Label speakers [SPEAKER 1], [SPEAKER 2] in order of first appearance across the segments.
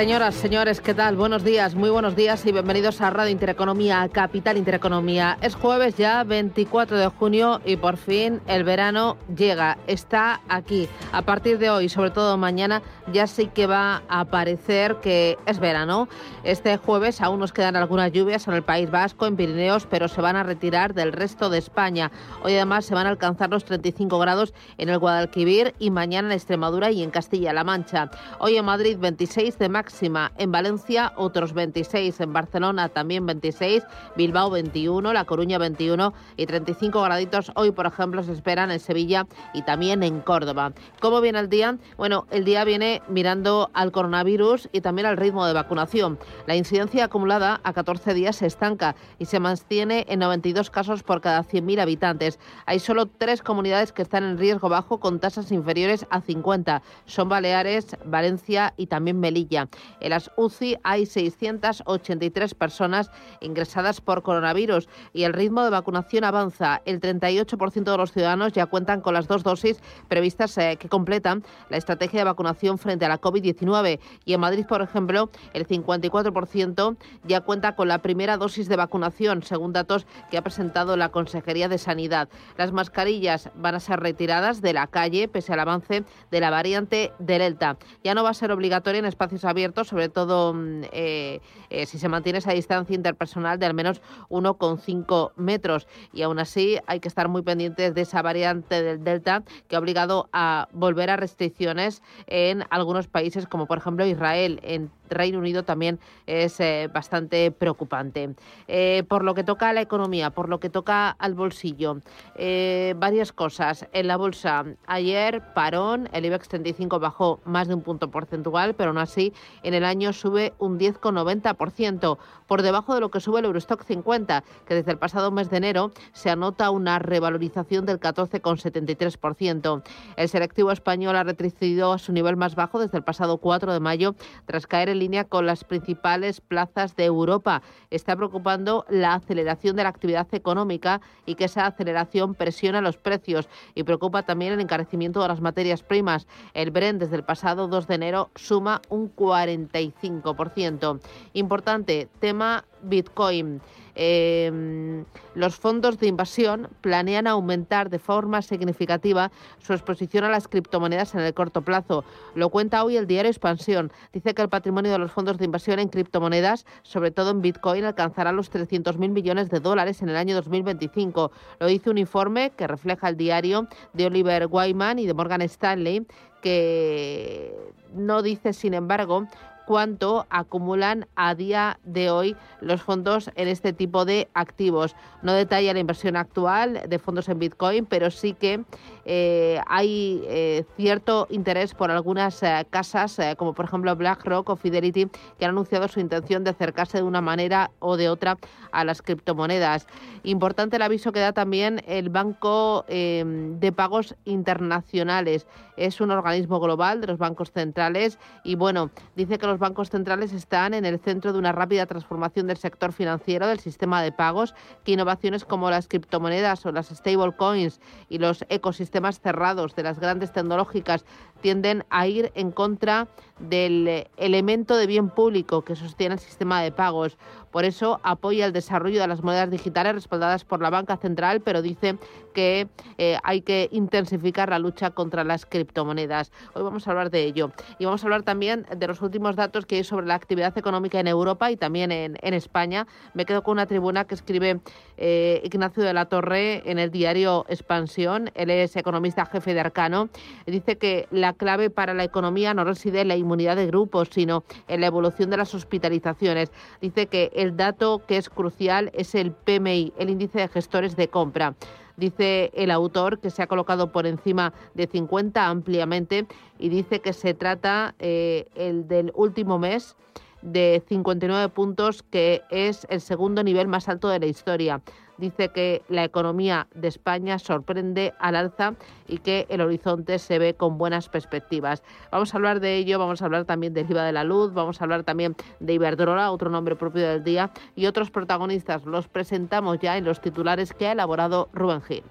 [SPEAKER 1] Señoras, señores, ¿qué tal? Buenos días, muy buenos días y bienvenidos a Radio Intereconomía, Capital Intereconomía. Es jueves ya 24 de junio y por fin el verano llega, está aquí. A partir de hoy, sobre todo mañana, ya sí que va a parecer que es verano. Este jueves aún nos quedan algunas lluvias en el País Vasco, en Pirineos, pero se van a retirar del resto de España. Hoy además se van a alcanzar los 35 grados en el Guadalquivir y mañana en Extremadura y en Castilla-La Mancha. Hoy en Madrid 26 de máximo en Valencia otros 26, en Barcelona también 26, Bilbao 21, La Coruña 21 y 35 graditos hoy, por ejemplo, se esperan en Sevilla y también en Córdoba. ¿Cómo viene el día? Bueno, el día viene mirando al coronavirus y también al ritmo de vacunación. La incidencia acumulada a 14 días se estanca y se mantiene en 92 casos por cada 100.000 habitantes. Hay solo tres comunidades que están en riesgo bajo con tasas inferiores a 50. Son Baleares, Valencia y también Melilla. En las UCI hay 683 personas ingresadas por coronavirus y el ritmo de vacunación avanza. El 38% de los ciudadanos ya cuentan con las dos dosis previstas eh, que completan la estrategia de vacunación frente a la COVID-19. Y en Madrid, por ejemplo, el 54% ya cuenta con la primera dosis de vacunación, según datos que ha presentado la Consejería de Sanidad. Las mascarillas van a ser retiradas de la calle pese al avance de la variante Delta. Ya no va a ser obligatoria en espacios abiertos sobre todo mm, eh, eh, si se mantiene esa distancia interpersonal de al menos 1,5 metros. Y aún así hay que estar muy pendientes de esa variante del Delta que ha obligado a volver a restricciones en algunos países como por ejemplo Israel. En Reino Unido también es eh, bastante preocupante. Eh, por lo que toca a la economía, por lo que toca al bolsillo, eh, varias cosas. En la bolsa, ayer parón, el IBEX 35 bajó más de un punto porcentual, pero aún así en el año sube un 10,90%, por debajo de lo que sube el Eurostock 50, que desde el pasado mes de enero se anota una revalorización del 14,73%. El selectivo español ha retrocedido a su nivel más bajo desde el pasado 4 de mayo, tras caer el línea con las principales plazas de Europa. Está preocupando la aceleración de la actividad económica y que esa aceleración presiona los precios y preocupa también el encarecimiento de las materias primas. El Brent desde el pasado 2 de enero suma un 45%. Importante tema Bitcoin. Em, los fondos de inversión planean aumentar de forma significativa su exposición a las criptomonedas en el corto plazo. Lo cuenta hoy el diario Expansión. Dice que el patrimonio de los fondos de inversión en criptomonedas, sobre todo en Bitcoin, alcanzará los 300.000 millones de dólares en el año 2025. Lo dice un informe que refleja el diario de Oliver Wyman y de Morgan Stanley que no dice, sin embargo, cuánto acumulan a día de hoy los fondos en este tipo de activos. No detalla la inversión actual de fondos en Bitcoin, pero sí que eh, hay eh, cierto interés por algunas eh, casas, como por ejemplo BlackRock o Fidelity, que han anunciado su intención de acercarse de una manera o de otra a las criptomonedas. Importante el aviso que da también el Banco de Pagos Internacionales. Es un organismo global de los bancos centrales y bueno, dice que los bancos centrales están en el centro de una rápida transformación del sector financiero, del sistema de pagos, que innovaciones como las criptomonedas o las stablecoins y los ecosistemas cerrados de las grandes tecnológicas tienden a ir en contra del elemento de bien público que sostiene el sistema de pagos. Por eso apoya el desarrollo de las monedas digitales respaldadas por la banca central, pero dice que eh, hay que intensificar la lucha contra las criptomonedas. Hoy vamos a hablar de ello. Y vamos a hablar también de los últimos datos que hay sobre la actividad económica en Europa y también en, España. Me quedo con una tribuna que escribe eh, Ignacio de la Torre en el diario Expansión. Él es economista jefe de Arcano. Dice que la clave para la economía no reside en la inmunidad de grupos, sino en la evolución de las hospitalizaciones. Dice que el dato que es crucial es el PMI, el índice de gestores de compra. Dice el autor que se ha colocado por encima de 50 ampliamente y dice que se trata eh, el del último mes de 59 puntos, que es el segundo nivel más alto de la historia dice que la economía de España sorprende al alza y que el horizonte se ve con buenas perspectivas. Vamos a hablar de ello, vamos a hablar también del IVA de la luz, vamos a hablar también de Iberdrola, otro nombre propio del día, y otros protagonistas. Los presentamos ya en los titulares que ha elaborado Rubén Gil.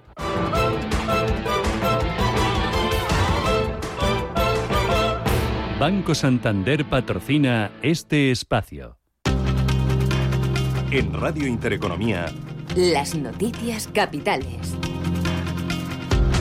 [SPEAKER 2] Banco Santander patrocina este espacio. En Radio Intereconomía,
[SPEAKER 3] las noticias capitales.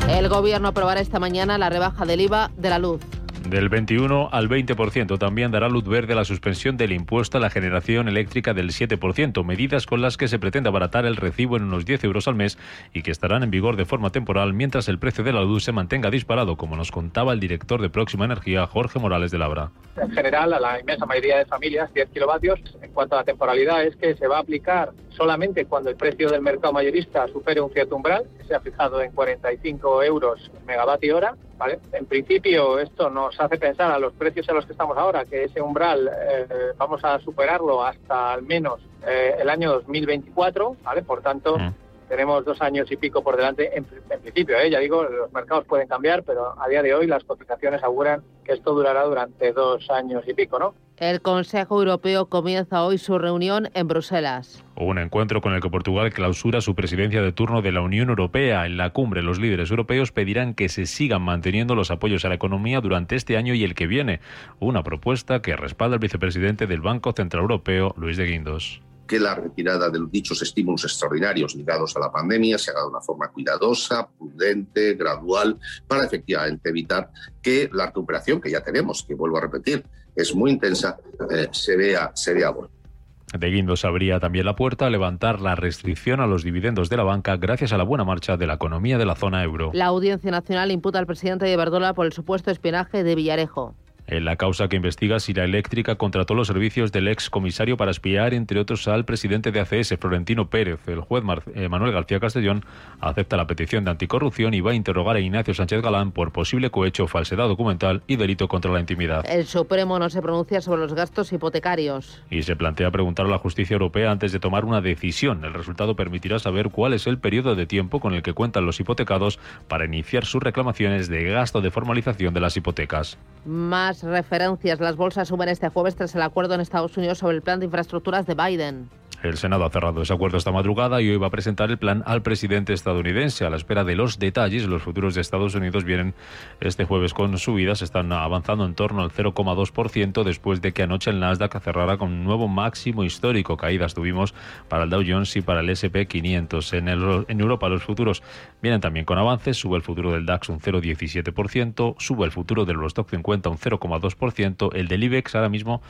[SPEAKER 1] El gobierno aprobará esta mañana la rebaja del IVA de la luz.
[SPEAKER 4] Del 21 al 20% también dará luz verde a la suspensión del impuesto a la generación eléctrica del 7%, medidas con las que se pretende abaratar el recibo en unos 10 euros al mes y que estarán en vigor de forma temporal mientras el precio de la luz se mantenga disparado, como nos contaba el director de Próxima Energía, Jorge Morales de Labra.
[SPEAKER 5] En general, a la inmensa mayoría de familias, 10 kilovatios. En cuanto a la temporalidad, es que se va a aplicar solamente cuando el precio del mercado mayorista supere un cierto umbral, que se ha fijado en 45 euros megavatio hora. ¿vale? En principio, esto nos hace pensar a los precios a los que estamos ahora, que ese umbral eh, vamos a superarlo hasta al menos eh, el año 2024, ¿vale? Por tanto, mm. Tenemos dos años y pico por delante. En, principio, ¿eh? ya digo, los mercados pueden cambiar, pero a día de hoy las cotizaciones auguran que esto durará durante dos años y pico, ¿no?
[SPEAKER 1] El Consejo Europeo comienza hoy su reunión en Bruselas.
[SPEAKER 4] Un encuentro con el que Portugal clausura su presidencia de turno de la Unión Europea. En la cumbre, los líderes europeos pedirán que se sigan manteniendo los apoyos a la economía durante este año y el que viene. Una propuesta que respalda el vicepresidente del Banco Central Europeo, Luis de Guindos
[SPEAKER 6] que la retirada de dichos estímulos extraordinarios ligados a la pandemia se haga de una forma cuidadosa, prudente, gradual, para efectivamente evitar que la recuperación que ya tenemos, que vuelvo a repetir, es muy intensa, eh, se vea, se vea
[SPEAKER 4] De Guindos abría también la puerta a levantar la restricción a los dividendos de la banca gracias a la buena marcha de la economía de la zona euro.
[SPEAKER 1] La Audiencia Nacional imputa al presidente de Verdola por el supuesto espionaje de Villarejo
[SPEAKER 4] en la causa que investiga si la eléctrica contrató los servicios del ex comisario para espiar, entre otros, al presidente de ACS, Florentino Pérez. El juez eh, Manuel García Castellón acepta la petición de anticorrupción y va a interrogar a Ignacio Sánchez Galán por posible cohecho, falsedad documental y delito contra la intimidad.
[SPEAKER 1] El Supremo no se pronuncia sobre los gastos hipotecarios.
[SPEAKER 4] Y se plantea preguntar a la justicia europea antes de tomar una decisión. El resultado permitirá saber cuál es el periodo de tiempo con el que cuentan los hipotecados para iniciar sus reclamaciones de gasto de formalización de las hipotecas.
[SPEAKER 1] Más referencias. Las bolsas suben este jueves tras el acuerdo en Estados Unidos sobre el plan de infraestructuras de Biden.
[SPEAKER 4] El Senado ha cerrado ese acuerdo esta madrugada y hoy va a presentar el plan al presidente estadounidense. A la espera de los detalles, los futuros de Estados Unidos vienen este jueves con subidas, están avanzando en torno al 0,2% después de que anoche el Nasdaq cerrara con un nuevo máximo histórico. Caídas tuvimos para el Dow Jones y para el SP 500. En, Europa los futuros vienen también con avances, sube el futuro del DAX un 0,17%, sube el futuro del Eurostock 50 un 0,2%, el del IBEX ahora mismo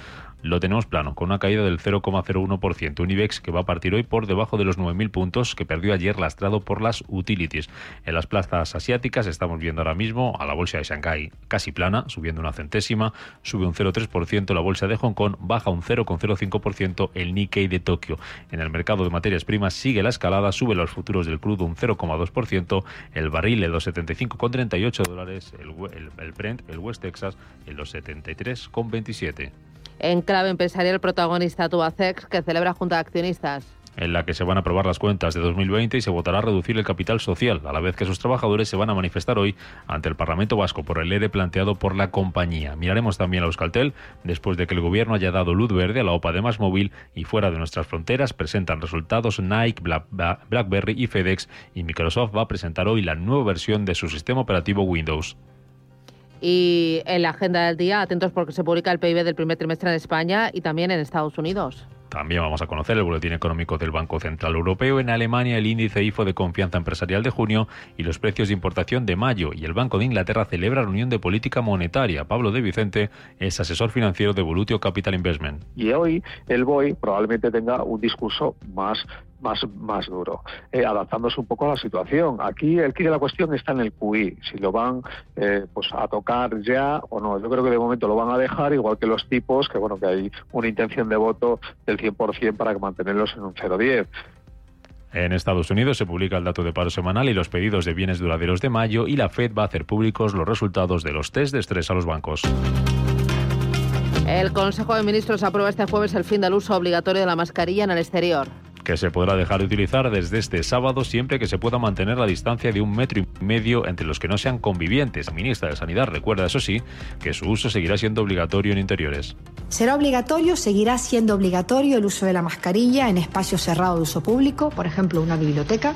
[SPEAKER 4] lo tenemos plano, con una caída del 0,01%. Un IBEX que va a partir hoy por debajo de los 9.000 puntos que perdió ayer lastrado por las utilities. En las plazas asiáticas estamos viendo ahora mismo a la bolsa de Shanghái casi plana, subiendo una centésima, sube un 0,3% la bolsa de Hong Kong, baja un 0,05% el Nikkei de Tokio. En el mercado de materias primas sigue la escalada, sube los futuros del crudo un 0,2%, el barril en los 75,38 dólares, el, el, el Brent, el West Texas en los 73,27.
[SPEAKER 1] En clave empresarial, protagonista Tubacex, que celebra junta de accionistas
[SPEAKER 4] en la que se van a aprobar las cuentas de 2020 y se votará a reducir el capital social, a la vez que sus trabajadores se van a manifestar hoy ante el Parlamento Vasco por el ERE planteado por la compañía. Miraremos también a Euskaltel, después de que el gobierno haya dado luz verde a la OPA de Más Móvil y fuera de nuestras fronteras presentan resultados Nike, BlackBerry y FedEx y Microsoft va a presentar hoy la nueva versión de su sistema operativo Windows.
[SPEAKER 1] Y en la agenda del día, atentos porque se publica el PIB del primer trimestre en España y también en Estados Unidos.
[SPEAKER 4] También vamos a conocer el boletín económico del Banco Central Europeo. En Alemania, el índice IFO de confianza empresarial de junio y los precios de importación de mayo. Y el Banco de Inglaterra celebra reunión de política monetaria. Pablo de Vicente es asesor financiero de Volutio Capital Investment.
[SPEAKER 7] Y hoy el BOI probablemente tenga un discurso más más, más duro, eh, adaptándose un poco a la situación. Aquí el kit de la cuestión está en el QI, si lo van eh, pues a tocar ya o no. Yo creo que de momento lo van a dejar, igual que los tipos, que bueno, que hay una intención de voto del 100% para mantenerlos en un 0,10.
[SPEAKER 4] En Estados Unidos se publica el dato de paro semanal y los pedidos de bienes duraderos de mayo y la Fed va a hacer públicos los resultados de los test de estrés a los bancos.
[SPEAKER 1] El Consejo de Ministros aprueba este jueves el fin del uso obligatorio de la mascarilla en el exterior
[SPEAKER 4] que se podrá dejar de utilizar desde este sábado siempre que se pueda mantener la distancia de un metro y medio entre los que no sean convivientes. La ministra de Sanidad recuerda, eso sí, que su uso seguirá siendo obligatorio en interiores.
[SPEAKER 8] Será obligatorio, seguirá siendo obligatorio el uso de la mascarilla en espacios cerrados de uso público, por ejemplo, una biblioteca,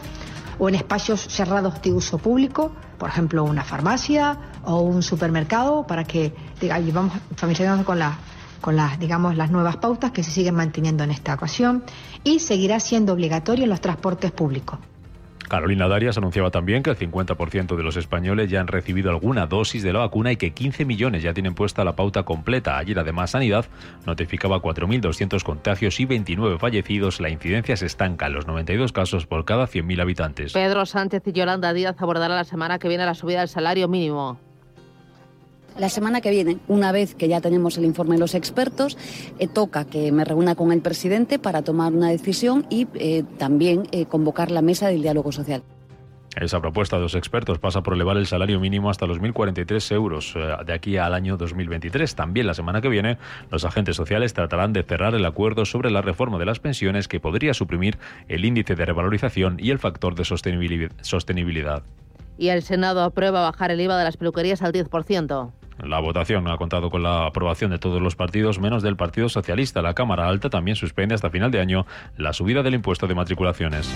[SPEAKER 8] o en espacios cerrados de uso público, por ejemplo, una farmacia o un supermercado, para que digamos, vamos con la con las, digamos, las nuevas pautas que se siguen manteniendo en esta ocasión y seguirá siendo obligatorio en los transportes públicos.
[SPEAKER 4] Carolina Darias anunciaba también que el 50% de los españoles ya han recibido alguna dosis de la vacuna y que 15 millones ya tienen puesta la pauta completa. Ayer además Sanidad notificaba 4.200 contagios y 29 fallecidos. La incidencia se estanca en los 92 casos por cada 100.000 habitantes.
[SPEAKER 1] Pedro Sánchez y Yolanda Díaz abordarán la semana que viene la subida del salario mínimo.
[SPEAKER 9] La semana que viene, una vez que ya tenemos el informe de los expertos, eh, toca que me reúna con el presidente para tomar una decisión y eh, también eh, convocar la mesa del diálogo social.
[SPEAKER 4] Esa propuesta de los expertos pasa por elevar el salario mínimo hasta los 1.043 euros de aquí al año 2023. También la semana que viene, los agentes sociales tratarán de cerrar el acuerdo sobre la reforma de las pensiones que podría suprimir el índice de revalorización y el factor de sostenibilidad.
[SPEAKER 1] Y el Senado aprueba bajar el IVA de las peluquerías al 10%.
[SPEAKER 4] La votación ha contado con la aprobación de todos los partidos, menos del Partido Socialista. La Cámara Alta también suspende hasta final de año la subida del impuesto de matriculaciones.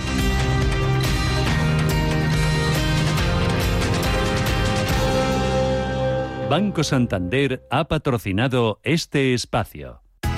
[SPEAKER 2] Banco Santander ha patrocinado este espacio.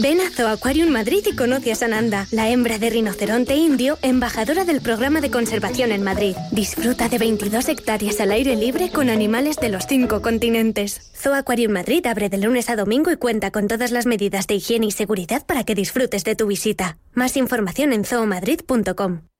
[SPEAKER 10] Ven a Zoo Aquarium Madrid y conoce a Sananda, la hembra de rinoceronte indio, embajadora del programa de conservación en Madrid. Disfruta de 22 hectáreas al aire libre con animales de los cinco continentes. Zoo Aquarium Madrid abre de lunes a domingo y cuenta con todas las medidas de higiene y seguridad para que disfrutes de tu visita. Más información en zoomadrid.com.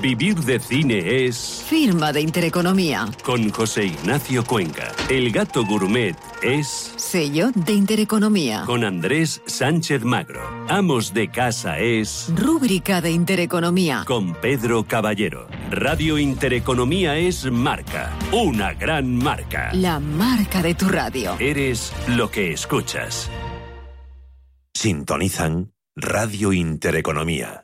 [SPEAKER 2] Vivir de cine es...
[SPEAKER 3] Firma de Intereconomía.
[SPEAKER 2] Con José Ignacio Cuenca. El gato gourmet es...
[SPEAKER 3] Sello de Intereconomía.
[SPEAKER 2] Con Andrés Sánchez Magro. Amos de casa es...
[SPEAKER 3] Rúbrica de Intereconomía.
[SPEAKER 2] Con Pedro Caballero. Radio Intereconomía es marca. Una gran marca.
[SPEAKER 3] La marca de tu radio.
[SPEAKER 2] Eres lo que escuchas.
[SPEAKER 11] Sintonizan Radio Intereconomía.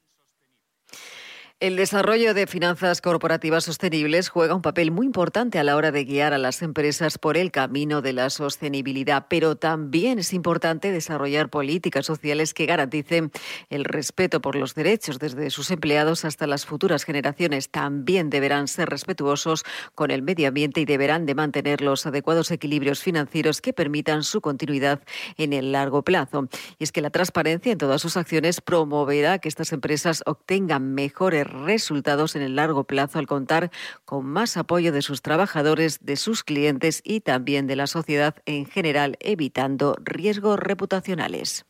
[SPEAKER 12] El desarrollo de finanzas corporativas sostenibles juega un papel muy importante a la hora de guiar a las empresas por el camino de la sostenibilidad, pero también es importante desarrollar políticas sociales que garanticen el respeto por los derechos desde sus empleados hasta las futuras generaciones. También deberán ser respetuosos con el medio ambiente y deberán de mantener los adecuados equilibrios financieros que permitan su continuidad en el largo plazo. Y es que la transparencia en todas sus acciones promoverá que estas empresas obtengan mejores resultados en el largo plazo al contar con más apoyo de sus trabajadores, de sus clientes y también de la sociedad en general, evitando riesgos reputacionales.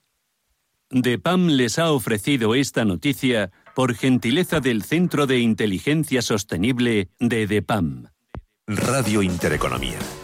[SPEAKER 2] DEPAM les ha ofrecido esta noticia por gentileza del Centro de Inteligencia Sostenible de DEPAM.
[SPEAKER 11] Radio Intereconomía.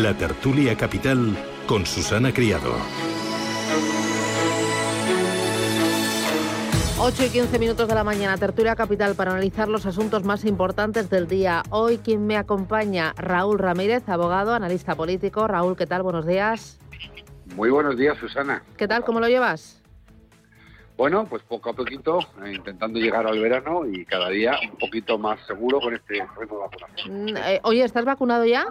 [SPEAKER 13] la tertulia capital con Susana Criado.
[SPEAKER 1] 8 y 15 minutos de la mañana, tertulia capital para analizar los asuntos más importantes del día. Hoy quien me acompaña, Raúl Ramírez, abogado, analista político. Raúl, ¿qué tal? Buenos días.
[SPEAKER 14] Muy buenos días, Susana.
[SPEAKER 1] ¿Qué tal? ¿Cómo lo llevas?
[SPEAKER 14] Bueno, pues poco a poquito, eh, intentando llegar al verano y cada día un poquito más seguro con este ritmo de vacunación.
[SPEAKER 1] Mm, eh, oye, ¿estás vacunado ya?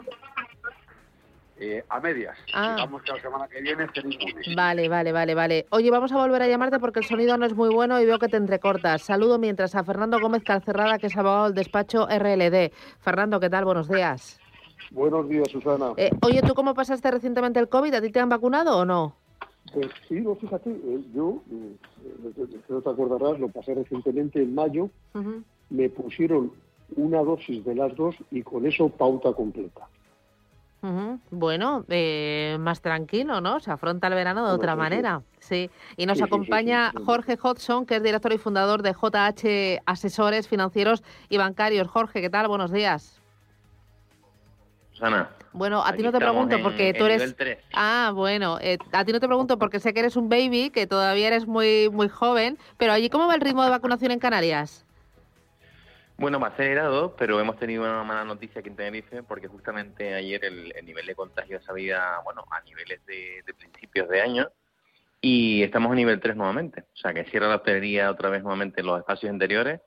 [SPEAKER 14] Eh, a medias.
[SPEAKER 1] Ah.
[SPEAKER 14] Digamos que la semana que viene esté inmune.
[SPEAKER 1] Vale, vale, vale, vale. Oye, vamos a volver a llamarte porque el sonido no es muy bueno y veo que te entrecortas. Saludo mientras a Fernando Gómez Calcerrada, que es abogado del despacho RLD. Fernando, ¿qué tal? Buenos días.
[SPEAKER 15] Buenos días, Susana.
[SPEAKER 1] Eh, oye, ¿tú cómo pasaste recientemente el COVID? ¿A ti te han vacunado o no?
[SPEAKER 15] Pues sí, no, fíjate, eh, yo, eh, no te acordarás, lo pasé recientemente en mayo, me pusieron una dosis de las dos y con eso pauta completa.
[SPEAKER 1] Bueno, eh, más tranquilo, ¿no? Se afronta el verano de otra manera. Sí. Y nos
[SPEAKER 15] Sí, sí, sí,
[SPEAKER 1] acompaña
[SPEAKER 15] sí, sí.
[SPEAKER 1] Jorge Hodgson, que es director y fundador de JH Asesores Financieros y Bancarios. Jorge, ¿qué tal? Buenos días.
[SPEAKER 16] Susana.
[SPEAKER 1] Bueno, a ti no te pregunto
[SPEAKER 16] en-
[SPEAKER 1] porque tú eres... Ah, bueno, eh, a ti no te pregunto porque sé que eres un baby, que todavía eres muy, muy joven, pero allí, ¿cómo va el ritmo de vacunación en Canarias?
[SPEAKER 16] Bueno, va acelerado, pero hemos tenido una mala noticia aquí en Tenerife porque justamente ayer el, el nivel de contagio se había, bueno, a niveles de, de principios de año y estamos a nivel 3 nuevamente. O sea, que cierra la hostelería otra vez nuevamente en los espacios interiores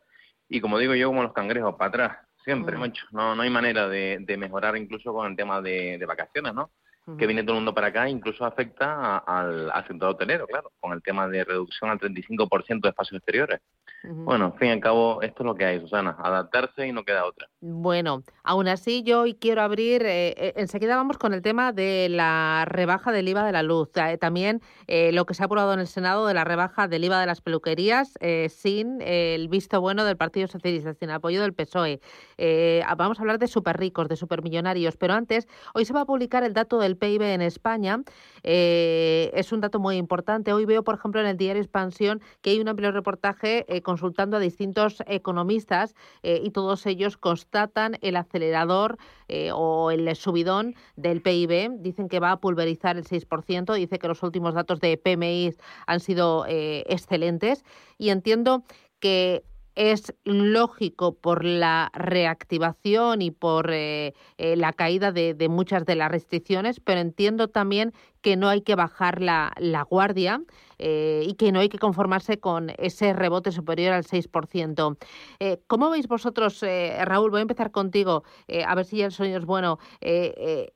[SPEAKER 16] y como digo yo, como los cangrejos, para atrás, siempre,
[SPEAKER 1] Mm.
[SPEAKER 16] macho. No, no hay manera de, de mejorar incluso con el tema de, de vacaciones, ¿no? Que viene todo el mundo para acá, incluso afecta a- al, al sector hotelero, claro, con el tema de reducción al 35% de espacios exteriores. Bueno, al fin y al cabo, esto es lo que hay, Susana, adaptarse y no queda otra.
[SPEAKER 1] Bueno, aún así yo hoy quiero abrir, eh, eh, enseguida vamos con el tema de la rebaja del IVA de la luz, Eh, también eh, lo que se ha aprobado en el Senado de la rebaja del IVA de las peluquerías eh, sin el visto bueno del Partido Socialista, sin el apoyo del PSOE. Vamos a hablar de superricos, de supermillonarios, pero antes, hoy se va a publicar el dato del PIB en España, Eh, es un dato muy importante. Hoy veo, por ejemplo, en el diario Expansión que hay un amplio reportaje eh, consultando a distintos economistas eh, y todos ellos constatan el acelerador o el subidón del PIB. Dicen que va a pulverizar el 6%. Dice que los últimos datos de PMI han sido excelentes. Y entiendo que es lógico por la reactivación y por eh, eh, la caída de, de muchas de las restricciones, pero entiendo también que no hay que bajar la, la guardia eh, y que no hay que conformarse con ese rebote superior al 6%. Eh, ¿Cómo veis vosotros, eh, Raúl? Voy a empezar contigo, eh, a ver si ya el sonido es bueno, eh,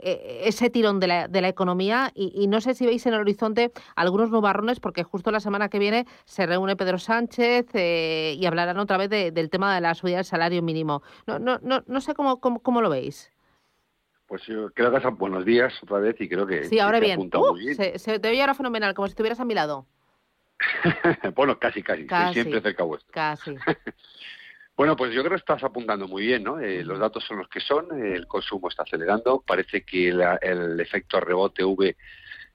[SPEAKER 1] ese tirón de la, de la economía y, y no sé si veis en el horizonte algunos nubarrones, porque justo la semana que viene se reúne Pedro Sánchez eh, y hablarán otra vez de- del tema de la subida del salario mínimo. No, no, no, no sé cómo, cómo, cómo lo veis.
[SPEAKER 14] Pues yo creo que es buenos días otra vez y creo que
[SPEAKER 1] Sí, ahora bien. Uh,
[SPEAKER 14] muy bien.
[SPEAKER 1] se, se te oye ahora fenomenal, como si estuvieras a mi lado.
[SPEAKER 14] bueno, casi, casi, siempre cerca vuestro.
[SPEAKER 1] Casi.
[SPEAKER 14] Bueno, pues yo creo que estás apuntando muy bien, ¿no? Eh, los datos son los que son, eh, el consumo está acelerando, parece que la- el efecto rebote V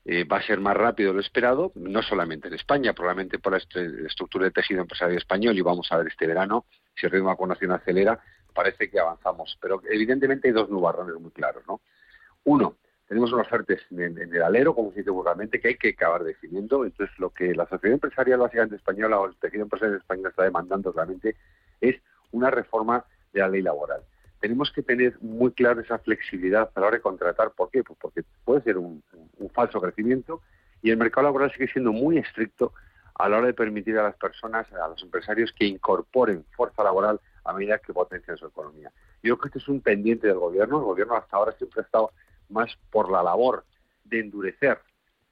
[SPEAKER 14] eh, va a ser más rápido de lo esperado, no solamente en España, probablemente por la est- estructura del tejido empresarial español, y vamos a ver este verano, si el ritmo de vacunación acelera, parece que avanzamos. Pero evidentemente hay dos nubarrones muy claros, ¿no? Uno, tenemos unos ofertas en, en el alero, como se dice vulgarmente, que hay que acabar definiendo. Entonces, lo que la sociedad empresarial básicamente española o el tejido empresarial español está demandando realmente es una reforma de la ley laboral. Tenemos que tener muy clara esa flexibilidad a la hora de contratar. ¿Por qué? Pues porque puede ser un, un falso crecimiento y el mercado laboral sigue siendo muy estricto a la hora de permitir a las personas, a los empresarios, que incorporen fuerza laboral a medida que potencia su economía. Yo creo que este es un pendiente del gobierno. El gobierno hasta ahora siempre ha estado más por la labor de endurecer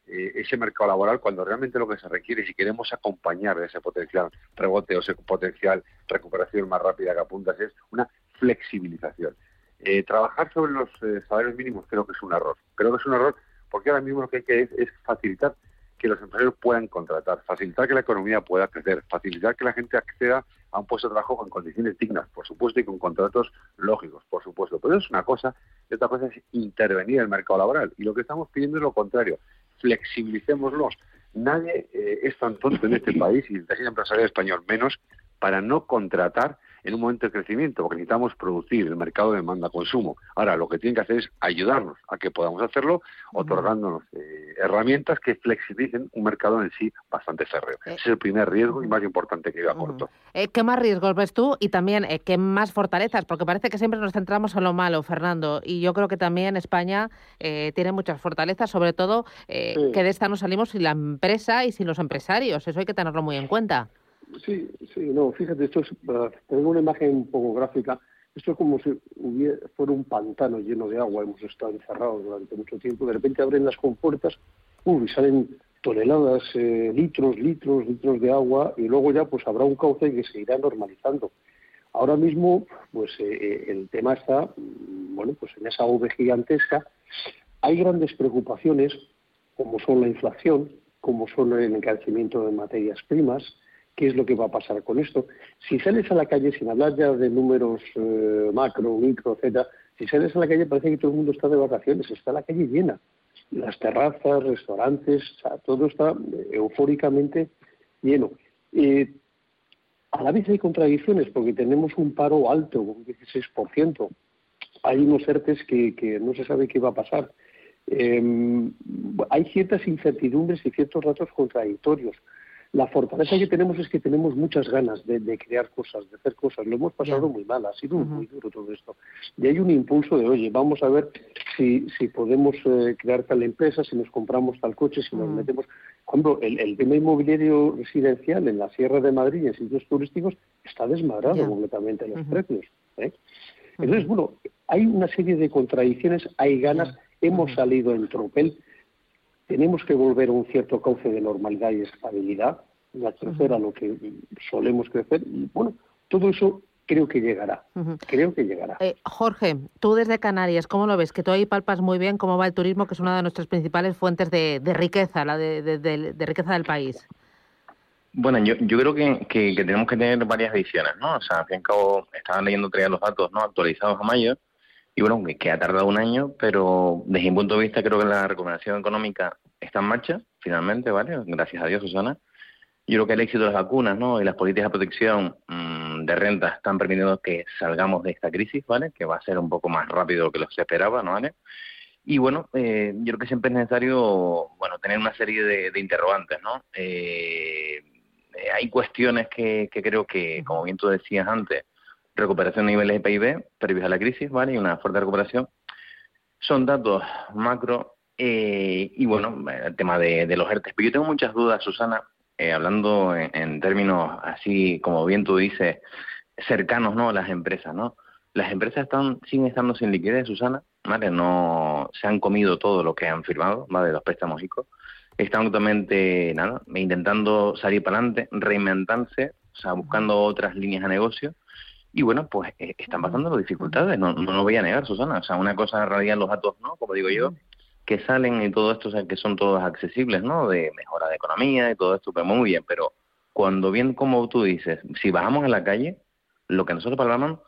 [SPEAKER 14] eh, ese mercado laboral cuando realmente lo que se requiere, si queremos acompañar ese potencial rebote o ese potencial recuperación más rápida que apuntas, es una flexibilización. Eh, trabajar sobre los eh, salarios mínimos creo que es un error. Creo que es un error porque ahora mismo lo que hay que es, es facilitar que los empresarios puedan contratar, facilitar que la economía pueda crecer, facilitar que la gente acceda a un puesto de trabajo con condiciones dignas, por supuesto, y con contratos lógicos, por supuesto. Pero eso es una cosa, y otra cosa es intervenir en el mercado laboral. Y lo que estamos pidiendo es lo contrario, flexibilicémoslos. Nadie eh, es tan tonto en este país, y el empresarial español menos, para no contratar en un momento de crecimiento, porque necesitamos producir, el mercado demanda consumo. Ahora, lo que tienen que hacer es ayudarnos a que podamos hacerlo, otorgándonos eh, herramientas que flexibilicen un mercado en sí bastante férreo. Eh, Ese es el primer riesgo y más importante que yo aporto.
[SPEAKER 1] Eh, ¿Qué más riesgos ves tú y también qué más fortalezas? Porque parece que siempre nos centramos en lo malo, Fernando, y yo creo que también España tiene muchas fortalezas, sobre todo que de esta no salimos sin la empresa y sin los empresarios. Eso hay que tenerlo muy en cuenta.
[SPEAKER 15] Sí, sí, no, fíjate, esto es, para tener una imagen un poco gráfica, esto es como si hubiera, fuera un pantano lleno de agua, hemos estado encerrados durante mucho tiempo, de repente abren las compuertas y salen toneladas, eh, litros, litros, litros de agua, y luego ya pues habrá un cauce que se irá normalizando. Ahora mismo, pues eh, eh, el tema está, mm, bueno, pues en esa V gigantesca. Hay grandes preocupaciones, como son la inflación, como son el encarecimiento de materias primas, qué es lo que va a pasar con esto. Si sales a la calle, sin hablar ya de números eh, macro, micro, etcétera, si sales a la calle parece que todo el mundo está de vacaciones, está la calle llena. Las terrazas, restaurantes, todo está eh, eufóricamente lleno. a la vez hay contradicciones porque tenemos un paro alto, un 16%. Hay unos ERTES que, que no se sabe qué va a pasar. Em, hay ciertas incertidumbres y ciertos datos contradictorios. La fortaleza que tenemos es que tenemos muchas ganas de, crear cosas, de hacer cosas. Lo hemos pasado muy mal, ha sido muy duro todo esto. Y hay un impulso de, oye, vamos a ver si, si podemos eh, crear tal empresa, si nos compramos tal coche, si nos metemos. Por ejemplo, el, tema inmobiliario residencial en la Sierra de Madrid, en sitios turísticos, está desmadrado completamente los precios. ¿eh? Entonces, bueno, hay una serie de contradicciones, hay ganas, hemos salido en tropel tenemos que volver a un cierto cauce de normalidad y estabilidad, a crecer a lo que solemos crecer. Y bueno, todo eso creo que llegará. Creo que llegará.
[SPEAKER 1] Eh, Jorge, tú desde Canarias, ¿cómo lo ves? Que tú ahí palpas muy bien cómo va el turismo, que es una de nuestras principales fuentes de, riqueza, la de, riqueza del país.
[SPEAKER 16] Bueno, yo, yo creo que, que, tenemos que tener varias visiones, ¿no? O sea, al fin y al cabo, estaban leyendo todavía los datos no actualizados a mayo, y bueno, que, ha tardado un año, pero desde mi punto de vista creo que la recuperación económica está en marcha, finalmente, ¿vale? Gracias a Dios, Susana. Yo creo que el éxito de las vacunas ¿no? y las políticas de protección mm, de renta están permitiendo que salgamos de esta crisis, ¿vale? Que va a ser un poco más rápido de lo que se esperaba, ¿no? ¿vale? Y bueno, eh, yo creo que siempre es necesario, bueno, tener una serie de, interrogantes, ¿no? Eh, eh, hay cuestiones que, que creo que, como bien tú decías antes, recuperación de niveles de PIB previos a la crisis, ¿vale? Y una fuerte recuperación. Son datos macro eh, y bueno, el tema de, los ERTES. Pero yo tengo muchas dudas, Susana, eh, hablando en, términos así, como bien tú dices, cercanos ¿no? las empresas, ¿no? Las empresas están siguen estando sin liquidez, Susana, ¿vale? No se han comido todo lo que han firmado, ¿vale? Los préstamos ICO. Están totalmente, nada, intentando salir para adelante, reinventarse, o sea, buscando otras líneas de negocio y bueno, pues eh, están pasando las dificultades, no, no lo voy a negar, Susana. O sea, una cosa en realidad los datos, ¿no? Como digo yo, que salen y todo esto, o sea, que son todos accesibles, ¿no? De mejora de economía y todo esto, pues muy bien, pero cuando bien, como tú dices, si bajamos a la calle, lo que nosotros hablamos,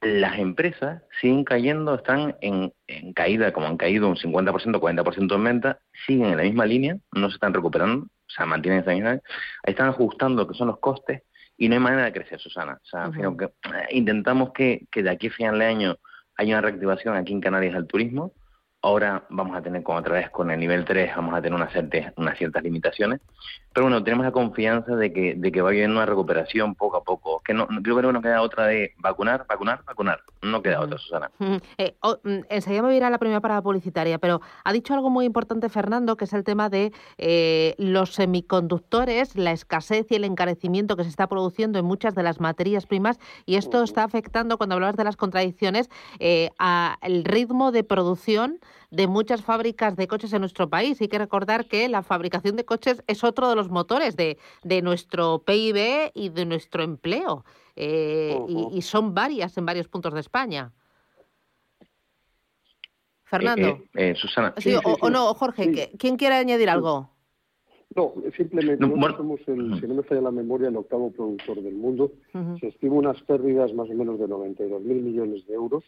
[SPEAKER 16] las empresas siguen cayendo, están en, en caída, como han caído un 50%, 40% en venta, siguen en la misma línea, no se están recuperando, o sea, mantienen esa misma, están ajustando lo que son los costes y no hay manera de crecer, Susana. O sea, que, eh, intentamos que, que, de aquí a final de año haya una reactivación aquí en Canarias del turismo, Ahora vamos a tener, como otra vez con el nivel 3, vamos a tener unas ciertas, unas ciertas limitaciones. Pero bueno, tenemos la confianza de que, de que va a haber una recuperación poco a poco. Que no, creo que no nos queda otra de vacunar, vacunar, vacunar. No queda otra, Susana.
[SPEAKER 1] Eh, mm, enseguida me voy a ir a la primera parada publicitaria, pero ha dicho algo muy importante Fernando, que es el tema de eh, los semiconductores, la escasez y el encarecimiento que se está produciendo en muchas de las materias primas, y esto está afectando, cuando hablabas de las contradicciones, eh, al ritmo de producción de muchas fábricas de coches en nuestro país. Hay que recordar que la fabricación de coches es otro de los motores de, de nuestro PIB y de nuestro empleo. Eh, y, son varias en varios puntos de España. Fernando.
[SPEAKER 16] Eh, eh, Susana.
[SPEAKER 1] o, no, Jorge, ¿quién quiere añadir algo?
[SPEAKER 15] No, simplemente nosotros somos, el, si no me falla la memoria, el octavo productor del mundo. Se estima unas pérdidas más o menos de 92 mil millones de euros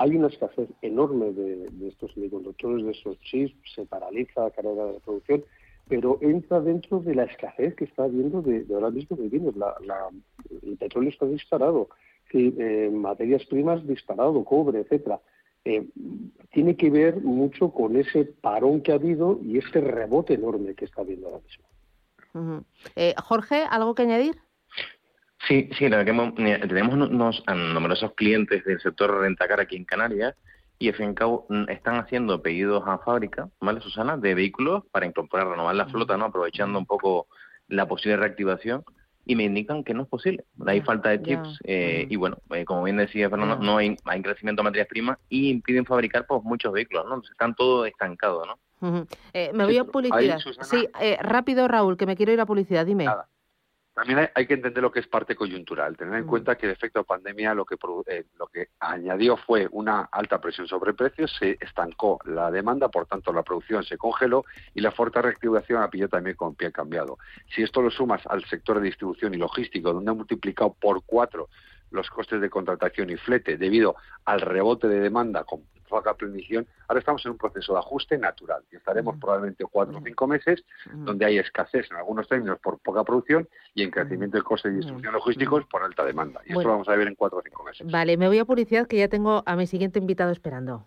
[SPEAKER 15] hay una escasez enorme de, estos semiconductores, de estos chips, se paraliza la carrera de producción, pero entra dentro de la escasez que está habiendo de, ahora mismo de bienes. La, el petróleo está disparado, eh, materias primas disparado, cobre, etcétera. Eh, tiene que ver mucho con ese parón que ha habido y este rebote enorme que está habiendo ahora mismo.
[SPEAKER 1] Eh, Jorge, ¿algo que añadir?
[SPEAKER 16] Sí, sí, la verdad que tenemos unos, numerosos clientes del sector rentacar aquí en Canarias y al fin y cabo están haciendo pedidos a fábrica, ¿vale, Susana? De vehículos para incorporar, renovar la flota, ¿no? Aprovechando un poco la posible reactivación y me indican que no es posible. Hay falta de chips eh, y bueno, eh, como bien decía Fernando, no hay, hay crecimiento de materias primas y impiden fabricar pues muchos vehículos, ¿no? Están todos estancados,
[SPEAKER 1] ¿no? Eh, me voy a publicidad. sí, rápido Raúl, que me quiero ir a publicidad, dime.
[SPEAKER 14] También hay, que entender lo que es parte coyuntural, tener en cuenta que el efecto pandemia lo que, eh, lo que añadió fue una alta presión sobre precios, se estancó la demanda, por tanto la producción se congeló y la fuerte reactivación ha pillado también con pie cambiado. Si esto lo sumas al sector de distribución y logístico, donde ha multiplicado por cuatro los costes de contratación y flete debido al rebote de demanda con poca planificación, ahora estamos en un proceso de ajuste natural y estaremos probablemente cuatro o cinco meses donde hay escasez en algunos términos por poca producción y en crecimiento del coste de distribución logísticos por alta demanda. Y esto lo vamos a ver en cuatro o cinco meses.
[SPEAKER 1] Vale, me voy a publicidad que ya tengo a mi siguiente invitado esperando.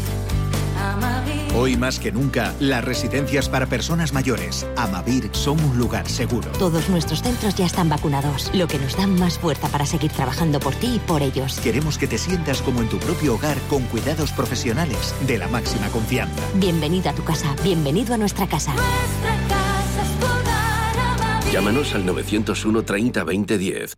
[SPEAKER 17] Hoy más que nunca, las residencias para personas mayores, Amavir, son un lugar seguro.
[SPEAKER 18] Todos nuestros centros ya están vacunados, lo que nos da más fuerza para seguir trabajando por ti y por ellos.
[SPEAKER 17] Queremos que te sientas como en tu propio hogar con cuidados profesionales de la máxima confianza.
[SPEAKER 18] Bienvenido a tu casa, bienvenido a nuestra casa. Nuestra casa
[SPEAKER 19] es Llámanos al 901 30 20 10.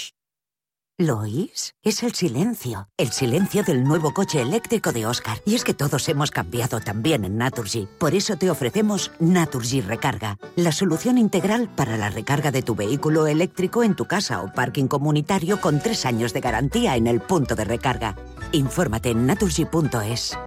[SPEAKER 18] ¿Lo oís? Es el silencio. El silencio del nuevo coche eléctrico de Oscar. Y es que todos hemos cambiado también en Naturgy. Por eso te ofrecemos Naturgy Recarga, la solución integral para la recarga de tu vehículo eléctrico en tu casa o parking comunitario con tres años de garantía en el punto de recarga. Infórmate en naturgy.es.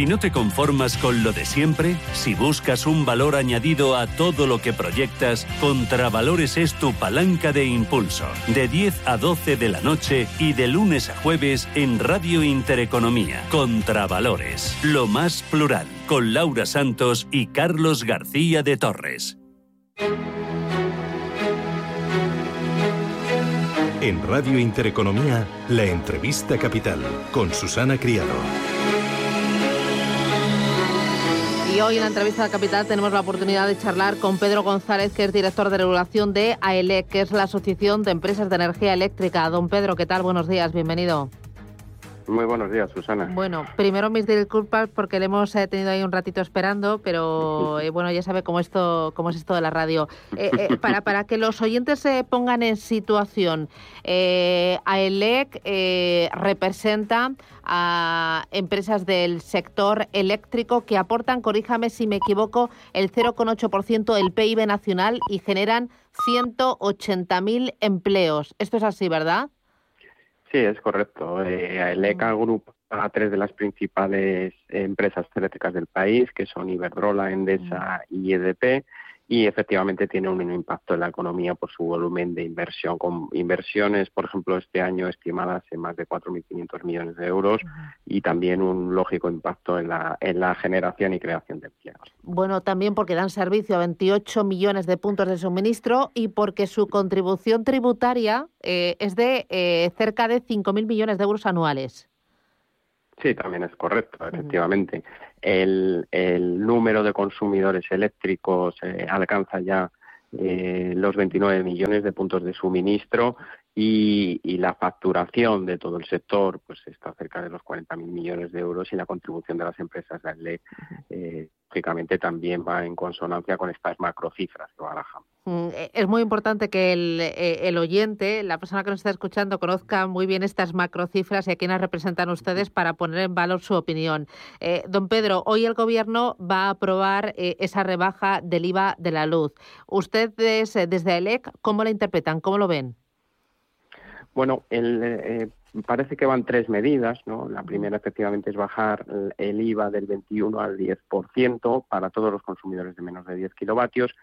[SPEAKER 2] Si no te conformas con lo de siempre, si buscas un valor añadido a todo lo que proyectas, Contravalores es tu palanca de impulso. De 10 a 12 de la noche y de lunes a jueves en Radio Intereconomía. Contravalores, lo más plural, con Laura Santos y Carlos García de Torres.
[SPEAKER 13] En Radio Intereconomía, la entrevista capital con Susana Criado
[SPEAKER 1] Hoy en la entrevista de Capital tenemos la oportunidad de charlar con Pedro González, que es director de regulación de AELEC, que es la Asociación de Empresas de Energía Eléctrica. Don Pedro, ¿qué tal? Buenos días, bienvenido.
[SPEAKER 20] Muy buenos días, Susana.
[SPEAKER 1] Bueno, primero mis disculpas porque le hemos eh, tenido ahí un ratito esperando, pero eh, bueno, ya sabe cómo, esto, cómo es esto de la radio. Eh, para, para que los oyentes se pongan en situación, AELEC representa a empresas del sector eléctrico que aportan, corríjame si me equivoco, el 0,8% del PIB nacional y generan 180.000 empleos. Esto es así, ¿verdad?
[SPEAKER 20] Sí, es correcto. Eh, AELEC agrupa a tres de las principales empresas eléctricas del país, que son Iberdrola, Endesa y EDP, y efectivamente tiene un impacto en la economía por su volumen de inversión, con inversiones, por ejemplo, este año estimadas en más de 4.500 millones de euros y también un lógico impacto en la, en la generación y creación de empleos.
[SPEAKER 1] Bueno, también porque dan servicio a 28 millones de puntos de suministro y porque su contribución tributaria eh, es de eh, cerca de 5.000 millones de euros anuales.
[SPEAKER 20] Sí, también es correcto, efectivamente. El, el número de consumidores eléctricos eh, alcanza ya eh, los 29 millones de puntos de suministro y, y, la facturación de todo el sector pues está cerca de los 40.000 millones de euros y la contribución de las empresas de ley eh, lógicamente también va en consonancia con estas macrocifras que barajamos.
[SPEAKER 1] Mm, e, es muy importante que el, e, el, oyente, la persona que nos está escuchando, conozca muy bien estas macrocifras y a quiénes representan ustedes para poner en valor su opinión. Eh, don Pedro, hoy el Gobierno va a aprobar eh, esa rebaja del IVA de la luz. Ustedes, eh, desde ELEC, ¿cómo la interpretan? ¿Cómo lo ven?
[SPEAKER 20] Bueno, el, eh, parece que van tres medidas, ¿no? La primera efectivamente es bajar el IVA del 21 al 10% para todos los consumidores de menos de 10 kilovatios.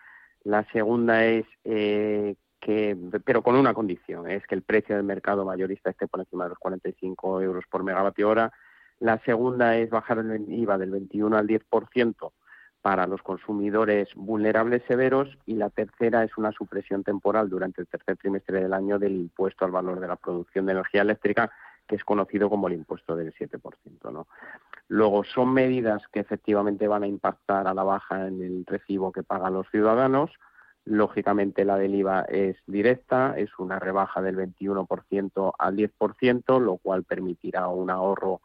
[SPEAKER 20] La segunda es eh, que, pero con una condición, es que el precio del mercado mayorista esté por encima de los 45 euros por megavatio hora. La segunda es bajar el IVA del 21 al 10% para los consumidores vulnerables severos y la tercera es una supresión temporal durante el tercer trimestre del año del impuesto al valor de la producción de energía eléctrica, que es conocido como el impuesto del 7%. ¿no? Luego, son medidas que efectivamente van a impactar a la baja en el recibo que pagan los ciudadanos. Lógicamente, la del IVA es directa, es una rebaja del 21% al 10%, lo cual permitirá un ahorro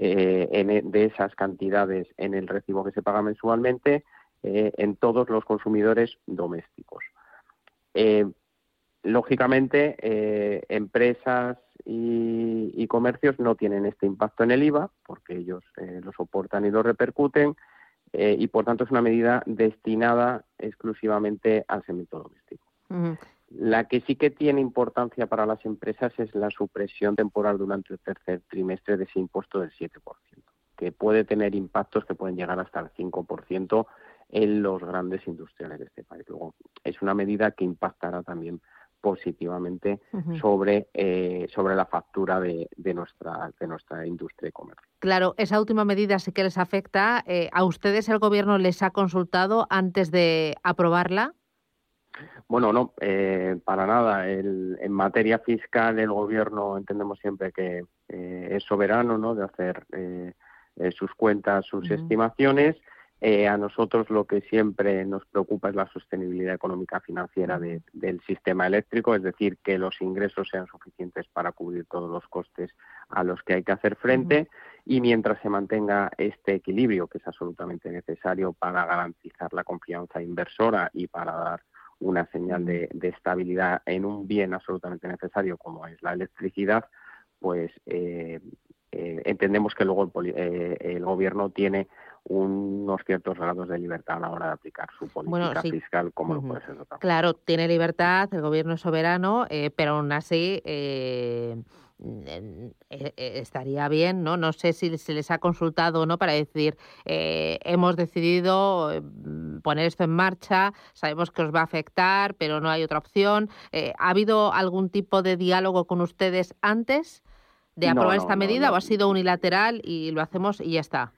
[SPEAKER 20] eh, e, de esas cantidades en el recibo que se paga mensualmente eh, en todos los consumidores domésticos. Eh, lógicamente, empresas y, comercios no tienen este impacto en el IVA porque ellos lo soportan y lo repercuten y, por tanto, es una medida destinada exclusivamente al segmento doméstico. La que sí que tiene importancia para las empresas es la supresión temporal durante el tercer trimestre de ese impuesto del 7%, que puede tener impactos que pueden llegar hasta el 5% en los grandes industriales de este país. Luego, es una medida que impactará también positivamente sobre eh, sobre la factura de, de, nuestra de nuestra industria y comercio.
[SPEAKER 1] Claro, esa última medida sí que les afecta. Eh, ¿A ustedes el gobierno les ha consultado antes de aprobarla?
[SPEAKER 20] Bueno, no, eh, para nada. en materia fiscal, el gobierno entendemos siempre que eh, es soberano, ¿no? De hacer eh, sus cuentas, sus estimaciones. a nosotros lo que siempre nos preocupa es la sostenibilidad económica financiera del sistema eléctrico, es decir, que los ingresos sean suficientes para cubrir todos los costes a los que hay que hacer frente y mientras se mantenga este equilibrio, que es absolutamente necesario para garantizar la confianza inversora y para dar una señal de, estabilidad en un bien absolutamente necesario como es la electricidad, pues eh, eh, entendemos que luego el, eh, gobierno tiene unos ciertos grados de libertad a la hora de aplicar su política fiscal como lo puede ser otra.
[SPEAKER 1] Claro, tiene libertad, el gobierno es soberano, pero aún así eh, eh, estaría bien, ¿no? No sé si se les ha consultado o no para decir, eh, hemos decidido poner esto en marcha, sabemos que os va a afectar, pero no hay otra opción. ¿Ha habido algún tipo de diálogo con ustedes antes de aprobar esta medida o ha sido unilateral y lo hacemos y ya está?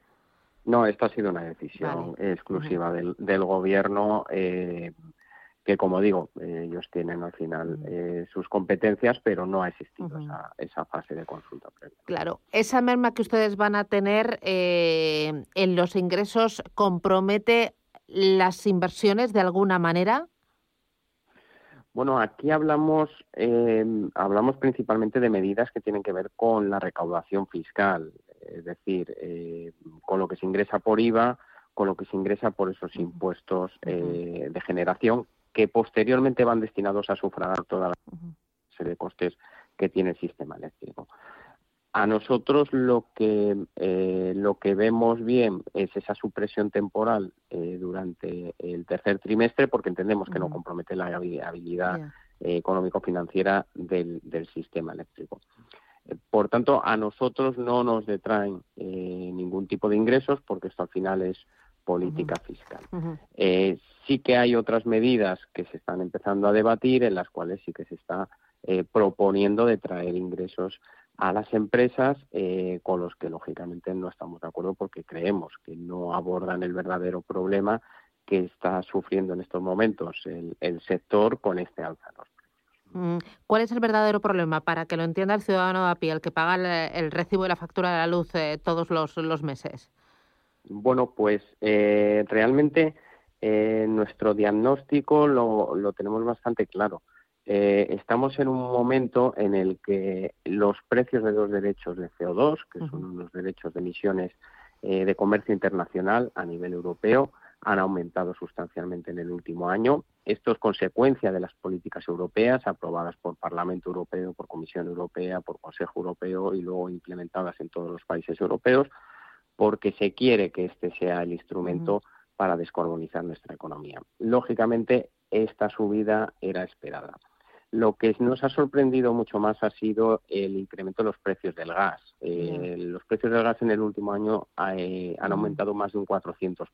[SPEAKER 20] No, esta ha sido una decisión exclusiva del, del, gobierno que como digo, ellos tienen al final eh, sus competencias, pero no ha existido esa, esa, fase de consulta previa.
[SPEAKER 1] Claro, esa merma que ustedes van a tener eh, en los ingresos compromete las inversiones de alguna manera.
[SPEAKER 20] Bueno, aquí hablamos eh, hablamos principalmente de medidas que tienen que ver con la recaudación fiscal, es decir, con lo que se ingresa por IVA, con lo que se ingresa por esos impuestos de generación que posteriormente van destinados a sufragar toda la serie de costes que tiene el sistema eléctrico. A nosotros lo que eh, lo que vemos bien es esa supresión temporal eh, durante el tercer trimestre, porque entendemos que no compromete la habilidad eh, económico-financiera del, del, sistema eléctrico. Por tanto, a nosotros no nos detraen ningún tipo de ingresos, porque esto al final es política fiscal. Eh, sí que hay otras medidas que se están empezando a debatir en las cuales sí que se está eh, proponiendo de traer ingresos a las empresas eh, con los que lógicamente no estamos de acuerdo porque creemos que no abordan el verdadero problema que está sufriendo en estos momentos el, sector con este alza
[SPEAKER 1] mm, ¿Cuál es el verdadero problema para que lo entienda el ciudadano de a pie, el que paga el, recibo de la factura de la luz todos los meses?
[SPEAKER 20] Bueno, pues eh, realmente eh, nuestro diagnóstico lo, lo, tenemos bastante claro. Eh, estamos en un momento en el que los precios de los derechos de CO2, que son los derechos de emisiones de comercio internacional a nivel europeo, han aumentado sustancialmente en el último año. Esto es consecuencia de las políticas europeas aprobadas por Parlamento Europeo, por Comisión Europea, por Consejo Europeo y luego implementadas en todos los países europeos porque se quiere que este sea el instrumento para descarbonizar nuestra economía. Lógicamente, esta subida era esperada. Lo que nos ha sorprendido mucho más ha sido el incremento de los precios del gas. Eh, los precios del gas en el último año eh, han aumentado más de un 400%.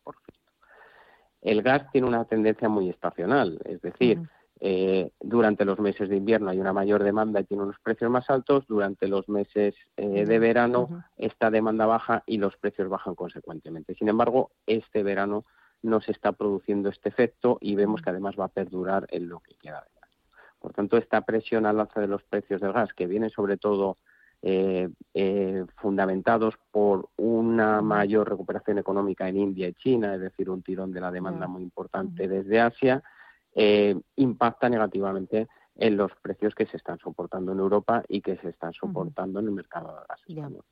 [SPEAKER 20] El gas tiene una tendencia muy estacional, es decir, eh, durante los meses de invierno hay una mayor demanda y tiene unos precios más altos, durante los meses eh, de verano esta demanda baja y los precios bajan consecuentemente. Sin embargo, este verano no se está produciendo este efecto y vemos que además va a perdurar en lo que queda de año. Por tanto, esta presión al alza de los precios del gas, que viene sobre todo eh, fundamentados por una mayor recuperación económica en India y China, es decir, un tirón de la demanda muy importante desde Asia, eh, impacta negativamente en los precios que se están soportando en Europa y que se están soportando en el mercado de gas español.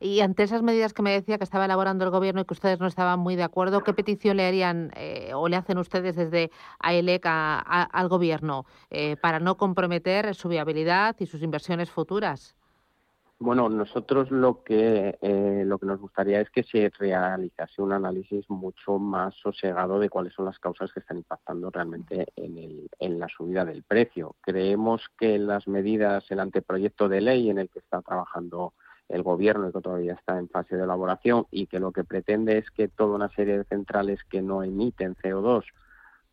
[SPEAKER 1] Y ante esas medidas que me decía que estaba elaborando el gobierno y que ustedes no estaban muy de acuerdo, ¿qué petición le harían eh, o le hacen ustedes desde AELEC al gobierno eh, para no comprometer su viabilidad y sus inversiones futuras?
[SPEAKER 20] Bueno, nosotros lo que eh, lo que nos gustaría es que se realizase un análisis mucho más sosegado de cuáles son las causas que están impactando realmente en, el, en la subida del precio. Creemos que las medidas, el anteproyecto de ley en el que está trabajando el gobierno y que todavía está en fase de elaboración y que lo que pretende es que toda una serie de centrales que no emiten CO2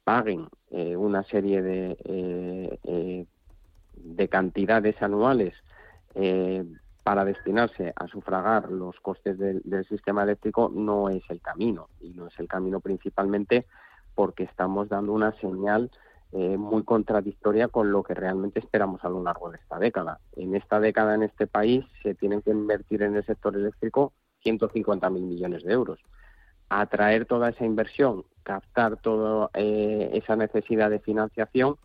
[SPEAKER 20] paguen eh, una serie de, eh, de cantidades anuales para destinarse a sufragar los costes del, sistema eléctrico no es el camino y no es el camino principalmente porque estamos dando una señal eh, muy contradictoria con lo que realmente esperamos a lo largo de esta década. En esta década en este país se tienen que invertir en el sector eléctrico 150.000 millones de euros. Atraer toda esa inversión, captar toda eh, esa necesidad de financiación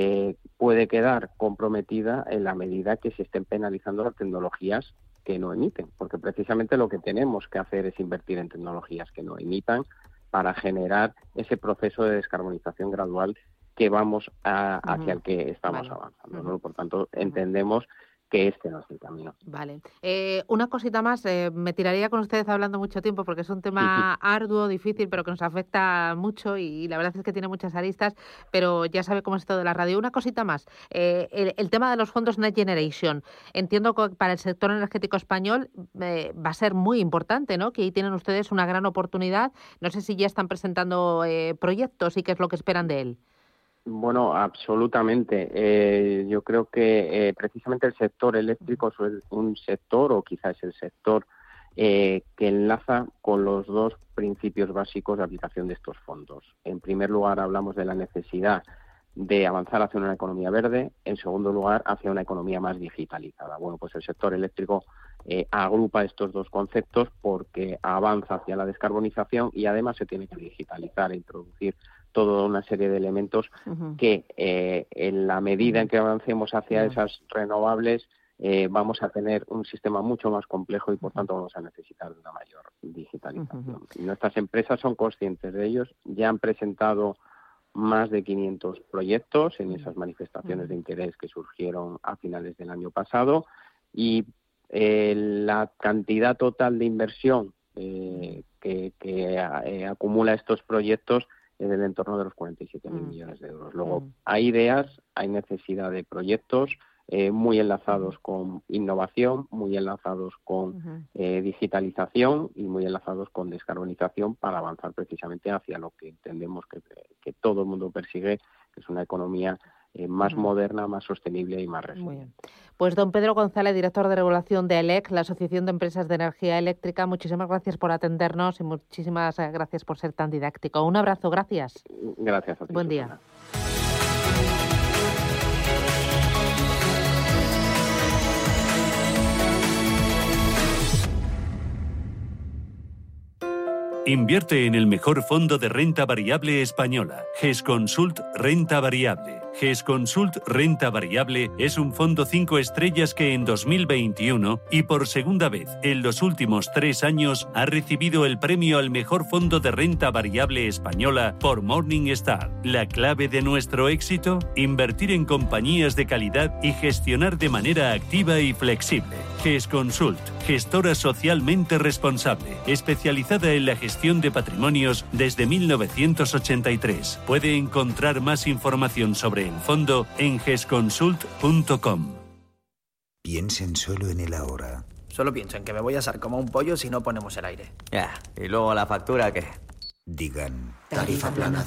[SPEAKER 20] eh, puede quedar comprometida en la medida que se estén penalizando las tecnologías que no emiten, porque precisamente lo que tenemos que hacer es invertir en tecnologías que no emitan para generar ese proceso de descarbonización gradual que vamos hacia el que estamos avanzando. Por tanto, entendemos que este no es el camino.
[SPEAKER 1] Vale. Eh, una cosita más, eh, me tiraría con ustedes hablando mucho tiempo porque es un tema arduo, difícil, pero que nos afecta mucho y, la verdad es que tiene muchas aristas, pero ya sabe cómo es todo de la radio. Una cosita más, eh, el, tema de los fondos Next Generation. Entiendo que para el sector energético español va a ser muy importante, ¿no? Que ahí tienen ustedes una gran oportunidad. No sé si ya están presentando proyectos y qué es lo que esperan de él.
[SPEAKER 20] Bueno, absolutamente. Eh, yo creo que eh, precisamente el sector eléctrico es un sector, o quizás el sector eh, que enlaza con los dos principios básicos de aplicación de estos fondos. En primer lugar, hablamos de la necesidad de avanzar hacia una economía verde, en segundo lugar, hacia una economía más digitalizada. Bueno, pues el sector eléctrico eh, agrupa estos dos conceptos porque avanza hacia la descarbonización y además se tiene que digitalizar e introducir toda una serie de elementos que eh, en la medida en que avancemos hacia esas renovables eh, vamos a tener un sistema mucho más complejo y por tanto vamos a necesitar una mayor digitalización. nuestras empresas son conscientes de ellos, ya han presentado más de 500 proyectos en esas manifestaciones de interés que surgieron a finales del año pasado y eh, la cantidad total de inversión eh, que, eh, acumula estos proyectos es del entorno de los 47.000 mil millones de euros. Luego, hay ideas, hay necesidad de proyectos, eh, muy enlazados con innovación, muy enlazados con eh, digitalización y muy enlazados con descarbonización para avanzar precisamente hacia lo que entendemos que, todo el mundo persigue, que es una economía eh, más moderna, más sostenible y más resiliente.
[SPEAKER 1] Pues don Pedro González, director de regulación de ELEC, la Asociación de Empresas de Energía Eléctrica, muchísimas gracias por atendernos y muchísimas gracias por ser tan didáctico. Un abrazo, gracias.
[SPEAKER 20] Gracias a ti.
[SPEAKER 1] Buen día.
[SPEAKER 2] Invierte en el mejor fondo de renta variable española, GESConsult Renta Variable. GESConsult Renta Variable es un fondo 5 estrellas que en 2021 y por segunda vez en los últimos tres años ha recibido el premio al mejor fondo de renta variable española por Morningstar. La clave de nuestro éxito, invertir en compañías de calidad y gestionar de manera activa y flexible. GESConsult, gestora socialmente responsable, especializada en la gestión de patrimonios desde 1983. Puede encontrar más información sobre el fondo en gesconsult.com.
[SPEAKER 21] Piensen solo en el ahora.
[SPEAKER 22] Solo piensen que me voy a asar como un pollo si no ponemos el aire.
[SPEAKER 23] Ya, y luego la factura que...
[SPEAKER 21] Digan.
[SPEAKER 22] Tarifa plana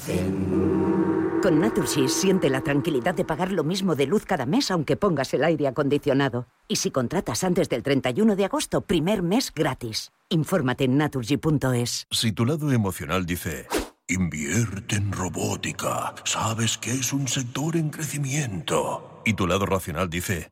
[SPEAKER 18] Con Natursys siente la tranquilidad de pagar lo mismo de luz cada mes aunque pongas el aire acondicionado. Y si contratas antes del 31 de agosto, primer mes gratis. Infórmate en naturgy.es.
[SPEAKER 24] Si tu lado emocional dice... Invierte en robótica. Sabes que es un sector en crecimiento. Y tu lado racional dice...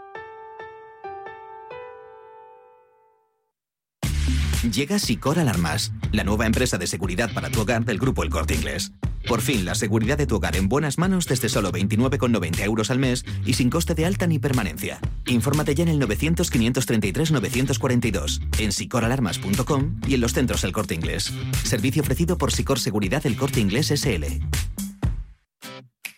[SPEAKER 17] Llega Sicor Alarmas, la nueva empresa de seguridad para tu hogar del grupo El Corte Inglés. Por fin, la seguridad de tu hogar en buenas manos desde solo 29,90 euros al mes y sin coste de alta ni permanencia. Infórmate ya en el 900-533-942, en sicoralarmas.com y en los centros El Corte Inglés. Servicio ofrecido por Sicor Seguridad El Corte Inglés SL.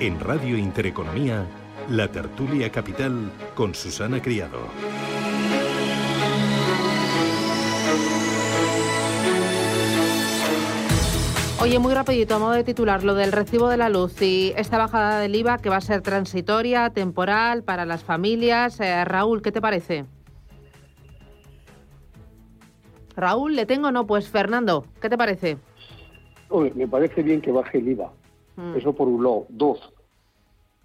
[SPEAKER 13] En Radio Intereconomía, la tertulia capital con Susana Criado.
[SPEAKER 1] Oye, muy rapidito, a modo de titular, lo del recibo de la luz y esta bajada del IVA que va a ser transitoria, temporal, para las familias. Eh, Raúl, ¿qué te parece? Raúl, ¿le tengo o no? Pues Fernando, ¿qué te parece?
[SPEAKER 15] me parece bien que baje el IVA. Mm. Eso por un lado. Dos,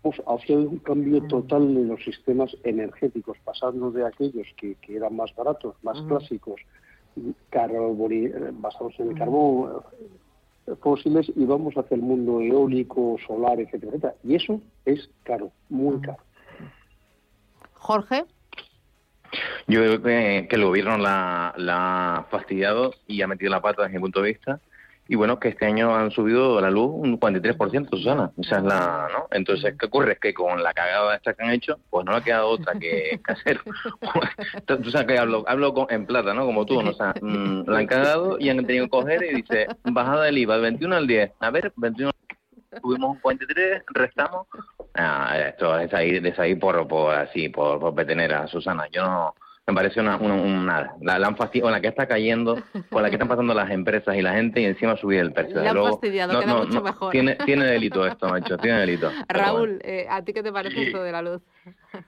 [SPEAKER 15] pues hacia un cambio mm. total en los sistemas energéticos, pasando de aquellos que, eran más baratos, más mm. clásicos, basados en el carbón, eh, fósiles, y vamos hacia el mundo eólico, solar, etcétera, etcétera. Y eso es caro, muy caro.
[SPEAKER 1] Jorge.
[SPEAKER 16] Yo creo que, que el gobierno la, la ha fastidiado y ha metido la pata desde mi punto de vista. Y bueno, que este año han subido la luz un 43%, Susana. Esa es la, ¿no? Entonces, ¿qué ocurre? Es que con la cagada esta que han hecho, pues no ha quedado otra que, que hacer. Tú sabes que hablo, hablo con- en plata, ¿no? Como tú, ¿no? O sea, mm, la han cagado y han tenido que coger y dice, bajada del IVA, del 21 al 10. A ver, 21 tuvimos un 43, restamos. Ah, esto es ahí, es ahí por, por así, por, por petenera, Susana. Yo no, me parece una, una, un nada. La, la han fastidiado, la que está cayendo, con la que están pasando las empresas y la gente y encima subir el precio.
[SPEAKER 1] La han
[SPEAKER 16] luego,
[SPEAKER 1] fastidiado, queda mucho mejor.
[SPEAKER 16] Tiene, tiene delito esto, macho, tiene delito. Bueno.
[SPEAKER 1] Raúl, eh, ¿a ti qué te parece
[SPEAKER 14] Sí.
[SPEAKER 1] esto de la luz?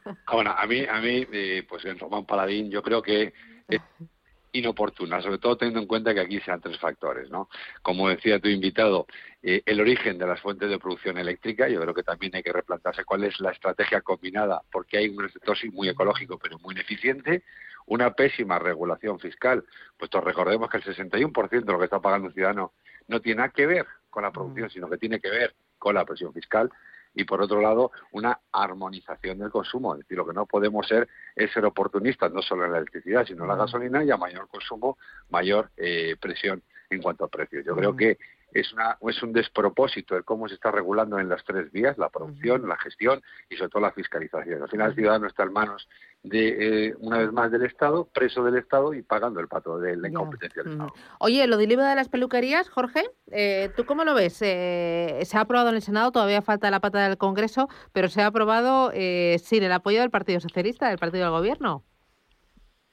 [SPEAKER 14] Ah, Bueno, a mí, a mí eh, pues en Román Paladín yo creo que inoportuna, sobre todo teniendo en cuenta que aquí sean tres factores, ¿no? Como decía tu invitado, eh, el origen de las fuentes de producción eléctrica, yo creo que también hay que replantearse cuál es la estrategia combinada, porque hay un sector muy ecológico pero muy ineficiente, una pésima regulación fiscal, puesto recordemos que el 61% de lo que está pagando un ciudadano no tiene nada que ver con la producción, sino que tiene que ver con la presión fiscal y por otro lado una armonización del consumo. Es decir, lo que no podemos ser es ser oportunistas, no solo en la electricidad, sino en la gasolina y a mayor consumo, mayor eh, presión en cuanto a precios. Yo creo que es, una, es un despropósito el cómo se está regulando en las tres vías, la producción, la gestión y sobre todo la fiscalización. Al final el ciudadano está en manos de, eh, una vez más, del Estado, preso del Estado y pagando el pato de la incompetencia del Estado.
[SPEAKER 1] Oye, lo del IVA de las peluquerías, Jorge, eh, ¿tú cómo lo ves? Eh, se ha aprobado en el Senado, todavía falta la pata del Congreso, pero se ha aprobado eh, sin el apoyo del Partido Socialista, del Partido del Gobierno.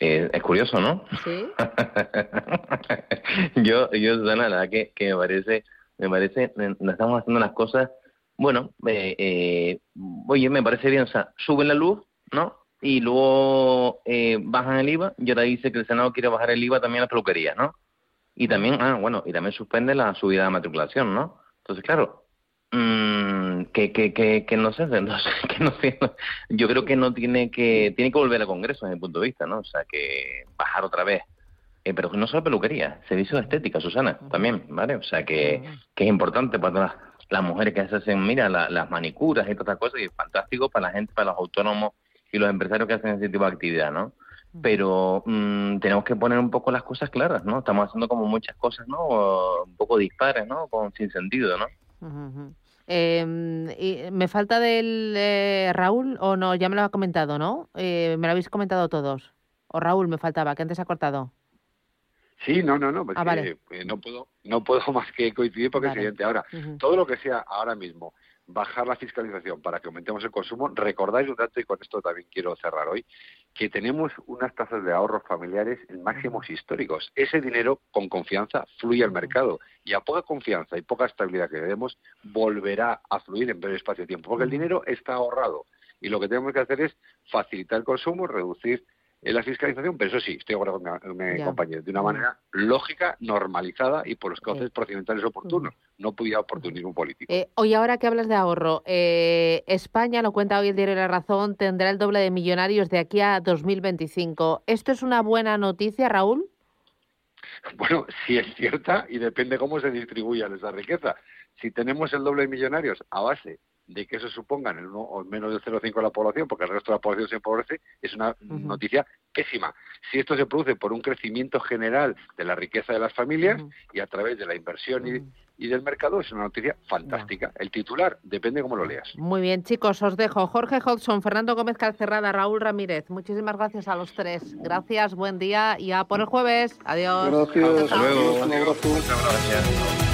[SPEAKER 16] Eh, es curioso, ¿no?
[SPEAKER 1] Sí.
[SPEAKER 16] yo, yo, Susana, la verdad que, que me parece, me parece, eh, no estamos haciendo las cosas, bueno, eh, eh, oye, me parece bien, o sea, suben la luz, ¿no? Y luego eh, bajan el IVA, y ahora dice que el Senado quiere bajar el IVA también a las peluquerías, ¿no? Y también, ah, bueno, y también suspende la subida de matriculación, ¿no? Entonces, claro, mm, que, que, que, que no sé, no sé, que no sé, yo creo que no tiene que, tiene que volver al Congreso desde mi punto de vista, ¿no? O sea, que bajar otra vez. Eh, pero no solo peluquería, servicio de estética, Susana, también, ¿vale? O sea, que, que es importante para las, las mujeres que se hacen, mira, la- las manicuras y todas estas cosas, y es fantástico para la gente, para los autónomos y los empresarios que hacen ese tipo de actividad, ¿no? Pero mm, tenemos que poner un poco las cosas claras, ¿no? Estamos haciendo como muchas cosas, ¿no? Un poco dispares, ¿no? Con, sin sentido, ¿no?
[SPEAKER 1] Eh, y ¿Me falta del eh, Raúl o no? Ya me lo ha comentado, ¿no? Eh, me lo habéis comentado todos. O Raúl me faltaba, que antes ha cortado.
[SPEAKER 14] Sí, no, no, no,
[SPEAKER 1] Ah, vale.
[SPEAKER 14] eh, no puedo, no puedo más que coincidir porque
[SPEAKER 1] Vale.
[SPEAKER 14] es evidente. Ahora, todo lo que sea ahora mismo bajar la fiscalización para que aumentemos el consumo, recordáis un dato y con esto también quiero cerrar hoy, que tenemos unas tasas de ahorros familiares en máximos históricos. Ese dinero con confianza fluye al mercado y a poca confianza y poca estabilidad que le demos volverá a fluir en breve espacio de tiempo, porque el dinero está ahorrado y lo que tenemos que hacer es facilitar el consumo, reducir la fiscalización, pero eso sí, estoy acuerdo con mi, compañero, de una manera lógica, normalizada y por los cauces procedimentales oportunos, no pudiera oportunismo político.
[SPEAKER 1] Eh, hoy ahora que hablas de ahorro, eh, España, lo cuenta hoy el diario La Razón, tendrá el doble de millonarios de aquí a 2025. ¿Esto es una buena noticia, Raúl?
[SPEAKER 14] Bueno, sí es cierta y depende cómo se distribuya esa riqueza. Si tenemos el doble de millonarios a base de que eso supongan el uno o menos del 0,5 de la población, porque el resto de la población se empobrece, es una noticia pésima. Si esto se produce por un crecimiento general de la riqueza de las familias y a través de la inversión y, y del mercado, es una noticia fantástica. El titular depende cómo lo leas.
[SPEAKER 1] Muy bien, chicos, os dejo. Jorge Hodgson, Fernando Gómez Calcerrada, Raúl Ramírez. Muchísimas gracias a los tres. Gracias, buen día y a por el jueves. Adiós.
[SPEAKER 15] Gracias.
[SPEAKER 14] Hasta luego. Muchas gracias.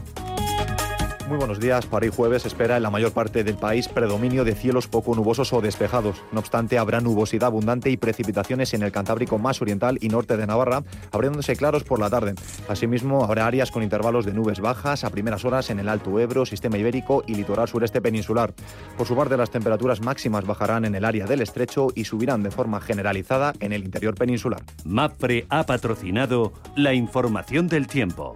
[SPEAKER 25] Muy buenos días. Para hoy jueves espera en la mayor parte del país predominio de cielos poco nubosos o despejados. No obstante, habrá nubosidad abundante y precipitaciones en el Cantábrico más oriental y norte de Navarra, abriéndose claros por la tarde. Asimismo, habrá áreas con intervalos de nubes bajas a primeras horas en el Alto Ebro, Sistema Ibérico y litoral sureste peninsular. Por su parte, las temperaturas máximas bajarán en el área del estrecho y subirán de forma generalizada en el interior peninsular.
[SPEAKER 2] MAPRE ha patrocinado la información del tiempo.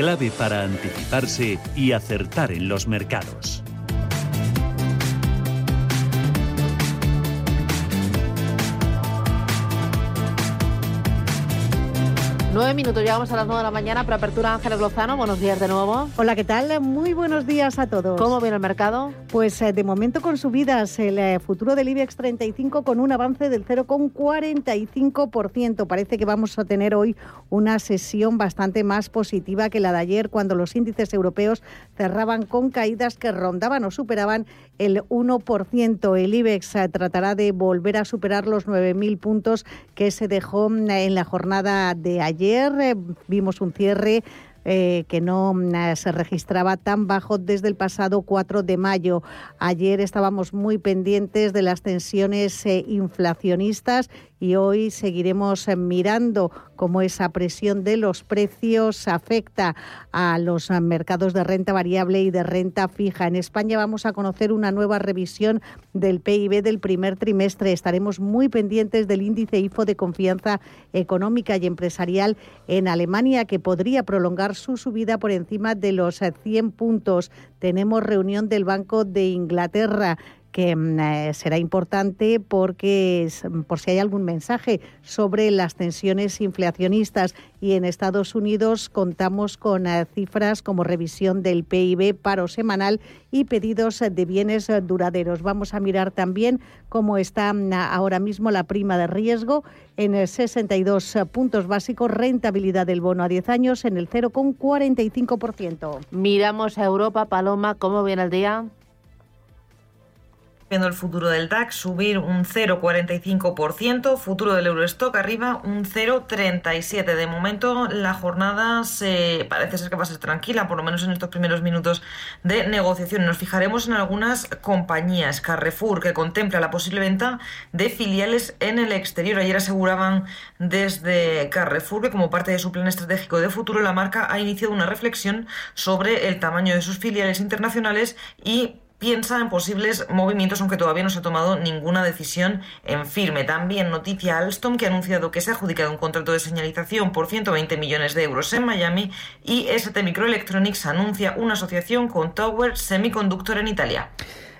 [SPEAKER 2] clave para anticiparse y acertar en los mercados.
[SPEAKER 1] Nueve minutos, llegamos a las nueve de la mañana. Para apertura, Ángeles Lozano, buenos días de nuevo.
[SPEAKER 26] Hola, ¿qué tal? Muy buenos días a todos.
[SPEAKER 1] ¿Cómo viene el mercado?
[SPEAKER 26] Pues eh, de momento con subidas, el eh, futuro del IBEX 35 con un avance del 0,45%. Parece que vamos a tener hoy una sesión bastante más positiva que la de ayer, cuando los índices europeos cerraban con caídas que rondaban o superaban el 1%. El IBEX eh, tratará de volver a superar los 9.000 puntos que se dejó mm, en la jornada de ayer Ayer eh, vimos un cierre eh, que no mm, se registraba tan bajo desde el pasado 4 de mayo. Ayer estábamos muy pendientes de las tensiones eh, inflacionistas y hoy seguiremos eh, mirando cómo esa presión de los precios afecta a los eh, mercados de renta variable y de renta fija. En España vamos a conocer una nueva revisión del PIB del primer trimestre. Estaremos muy pendientes del índice IFO de confianza económica y empresarial en Alemania, que podría prolongar su subida por encima de los 100 eh, puntos. Tenemos reunión del Banco de Inglaterra que mm, eh, será importante porque por si hay algún mensaje sobre las tensiones inflacionistas y en Estados Unidos contamos con eh, cifras como revisión del PIB, paro semanal y pedidos de bienes duraderos. Vamos a mirar también cómo está mm, ahora mismo la prima de riesgo en 62 puntos básicos, rentabilidad del bono a 10 años en el 0,45%.
[SPEAKER 1] Miramos a Europa, Paloma, ¿cómo viene el día?
[SPEAKER 27] Viendo el futuro del DAX subir un 0,45%, futuro del Eurostock arriba un 0,37%. De momento la jornada se parece ser que va a ser tranquila, por lo menos en estos primeros minutos de negociación. Nos fijaremos en algunas compañías, Carrefour, que contempla la posible venta de filiales en el exterior. Ayer aseguraban desde Carrefour que como parte de su plan estratégico de futuro la marca ha iniciado una reflexión sobre el tamaño de sus filiales internacionales y piensa en posibles movimientos, aunque todavía no se ha tomado ninguna decisión en firme. También noticia Alstom, que ha anunciado que se ha adjudicado un contrato de señalización por 120 millones de euros en Miami y ST Microelectronics anuncia una asociación con Tower Semiconductor en Italia.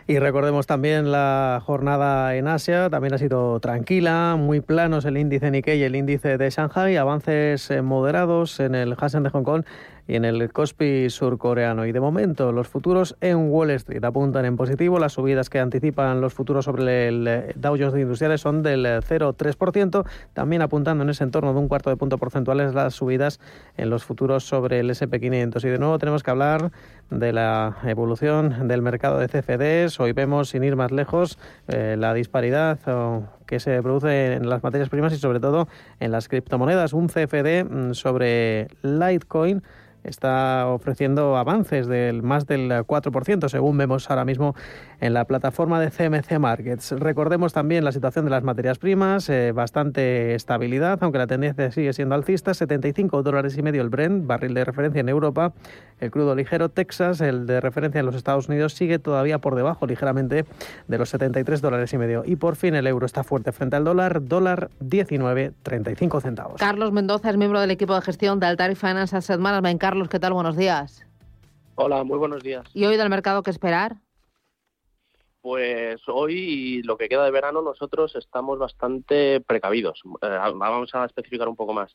[SPEAKER 28] Y recordemos también la jornada en Asia, también ha sido tranquila, muy planos el índice Nikkei y el índice de Shanghai, avances moderados en el Hansen de Hong Kong y en el Kospi surcoreano. Y de momento, los futuros en Wall Street apuntan en positivo. Las subidas que anticipan los futuros sobre el Dow Jones Industriales son del 0,3%, también apuntando en ese entorno de un cuarto de punto porcentuales las subidas en los futuros sobre el SP500. Y de nuevo tenemos que hablar de la evolución del mercado de CFDs. Hoy vemos, sin ir más lejos, eh, la disparidad que se produce en las materias primas y sobre todo en las criptomonedas. Un CFD mm, sobre Litecoin está ofreciendo avances del más del 4%, según vemos ahora mismo en la plataforma de CMC Markets. Recordemos también la situación de las materias primas, eh, bastante estabilidad, aunque la tendencia sigue siendo alcista, 75 dólares y medio el Brent, barril de referencia en Europa, el crudo ligero Texas, el de referencia en los Estados Unidos, sigue todavía por debajo ligeramente de los 73 dólares y medio. Y por fin el euro está fuerte frente al dólar, dólar 19,35 centavos.
[SPEAKER 1] Carlos Mendoza es miembro del equipo de gestión de Altari Finance Asset Management. Carlos, ¿qué tal? Buenos días.
[SPEAKER 29] Hola, muy buenos días.
[SPEAKER 1] ¿Y hoy del mercado qué esperar?
[SPEAKER 29] Pues hoy lo que queda de verano nosotros estamos bastante precavidos. Eh, vamos a especificar un poco más.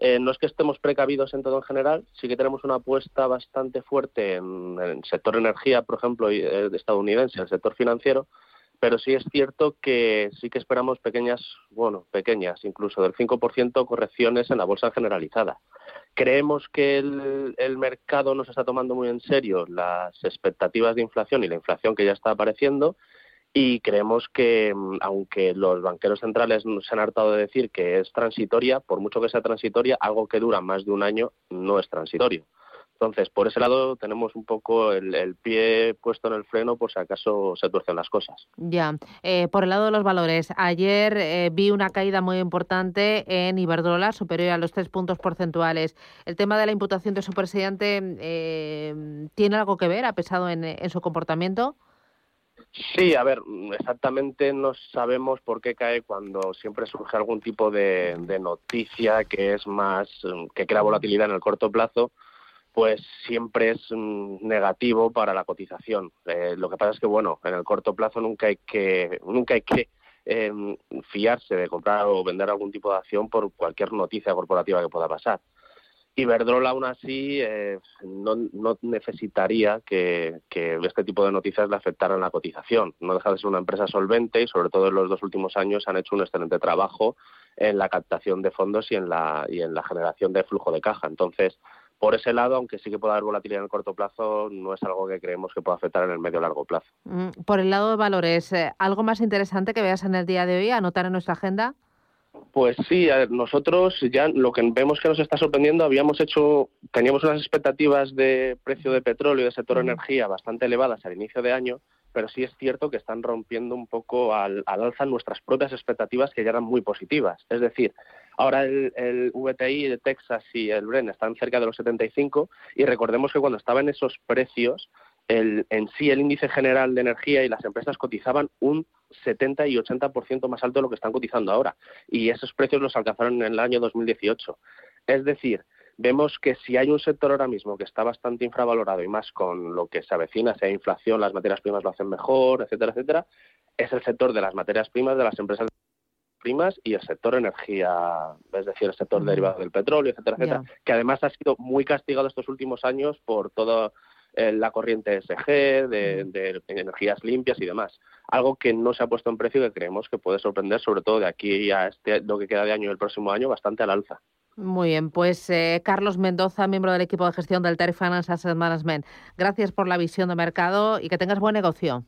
[SPEAKER 29] Eh, no es que estemos precavidos en todo en general, sí que tenemos una apuesta bastante fuerte en, el sector energía, por ejemplo, eh, estadounidense, el sector financiero, pero sí es cierto que sí que esperamos pequeñas, bueno, pequeñas, incluso del 5% correcciones en la bolsa generalizada. Creemos que el, mercado nos está tomando muy en serio las expectativas de inflación y la inflación que ya está apareciendo y creemos que, mm, aunque los banqueros centrales se han hartado de decir que es transitoria, por mucho que sea transitoria, algo que dura más de un año no es transitorio. Entonces, por ese lado tenemos un poco el, pie puesto en el freno por si acaso se tuercen las cosas.
[SPEAKER 1] Ya, eh, por el lado de los valores, ayer eh, vi una caída muy importante en Iberdrola, superior a los tres puntos porcentuales. ¿El tema de la imputación de su presidente eh, tiene algo que ver? ¿Ha pesado en, su comportamiento?
[SPEAKER 29] Sí, a ver, exactamente no sabemos por qué cae cuando siempre surge algún tipo de, de noticia que es más, que crea volatilidad en el corto plazo pues siempre es mm, negativo para la cotización. Eh, lo que pasa es que, bueno, en el corto plazo nunca hay que, nunca hay que em, fiarse de comprar o vender algún tipo de acción por cualquier noticia corporativa que pueda pasar. Iberdrola, aún así, eh, no, necesitaría que, que, este tipo de noticias le afectaran la cotización. No deja de ser una empresa solvente y, sobre todo en los dos últimos años, han hecho un excelente trabajo en la captación de fondos y en la, y en la generación de flujo de caja. Entonces, por ese lado, aunque sí que pueda haber volatilidad en el corto plazo, no es algo que creemos que pueda afectar en el medio largo plazo.
[SPEAKER 1] Mm, por el lado de valores, eh, ¿algo más interesante que veas en el día de hoy, anotar en nuestra agenda?
[SPEAKER 29] Pues sí, nosotros ya lo que vemos que nos está sorprendiendo, habíamos hecho, teníamos unas expectativas de precio de petróleo y de sector energía bastante elevadas al inicio de año, pero sí es cierto que están rompiendo un poco al, alza nuestras propias expectativas que ya eran muy positivas. Es decir, ahora el, el, VTI de Texas y el Bren están cerca de los 75 y recordemos que cuando estaban esos precios, el, en sí el índice general de energía y las empresas cotizaban un 70 y 80% más alto de lo que están cotizando ahora. Y esos precios los alcanzaron en el año 2018. Es decir, vemos que si hay un sector ahora mismo que está bastante infravalorado y más con lo que se avecina, sea inflación, las materias primas lo hacen mejor, etcétera, etcétera, es el sector de las materias primas de las empresas primas y el sector energía, es decir, el sector derivado del petróleo, etcétera, etcétera, que además ha sido muy castigado estos últimos años por toda eh, la corriente SG, de, de, energías limpias y demás. Algo que no se ha puesto en precio y que creemos que puede sorprender, sobre todo de aquí a este, lo que queda de año y el próximo año, bastante al alza.
[SPEAKER 1] Muy bien, pues eh, Carlos Mendoza, miembro del equipo de gestión del Terry Finance Asset Management. Gracias por la visión de mercado y que tengas buen negocio.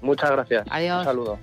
[SPEAKER 29] Muchas gracias.
[SPEAKER 1] Adiós.
[SPEAKER 29] Un saludo.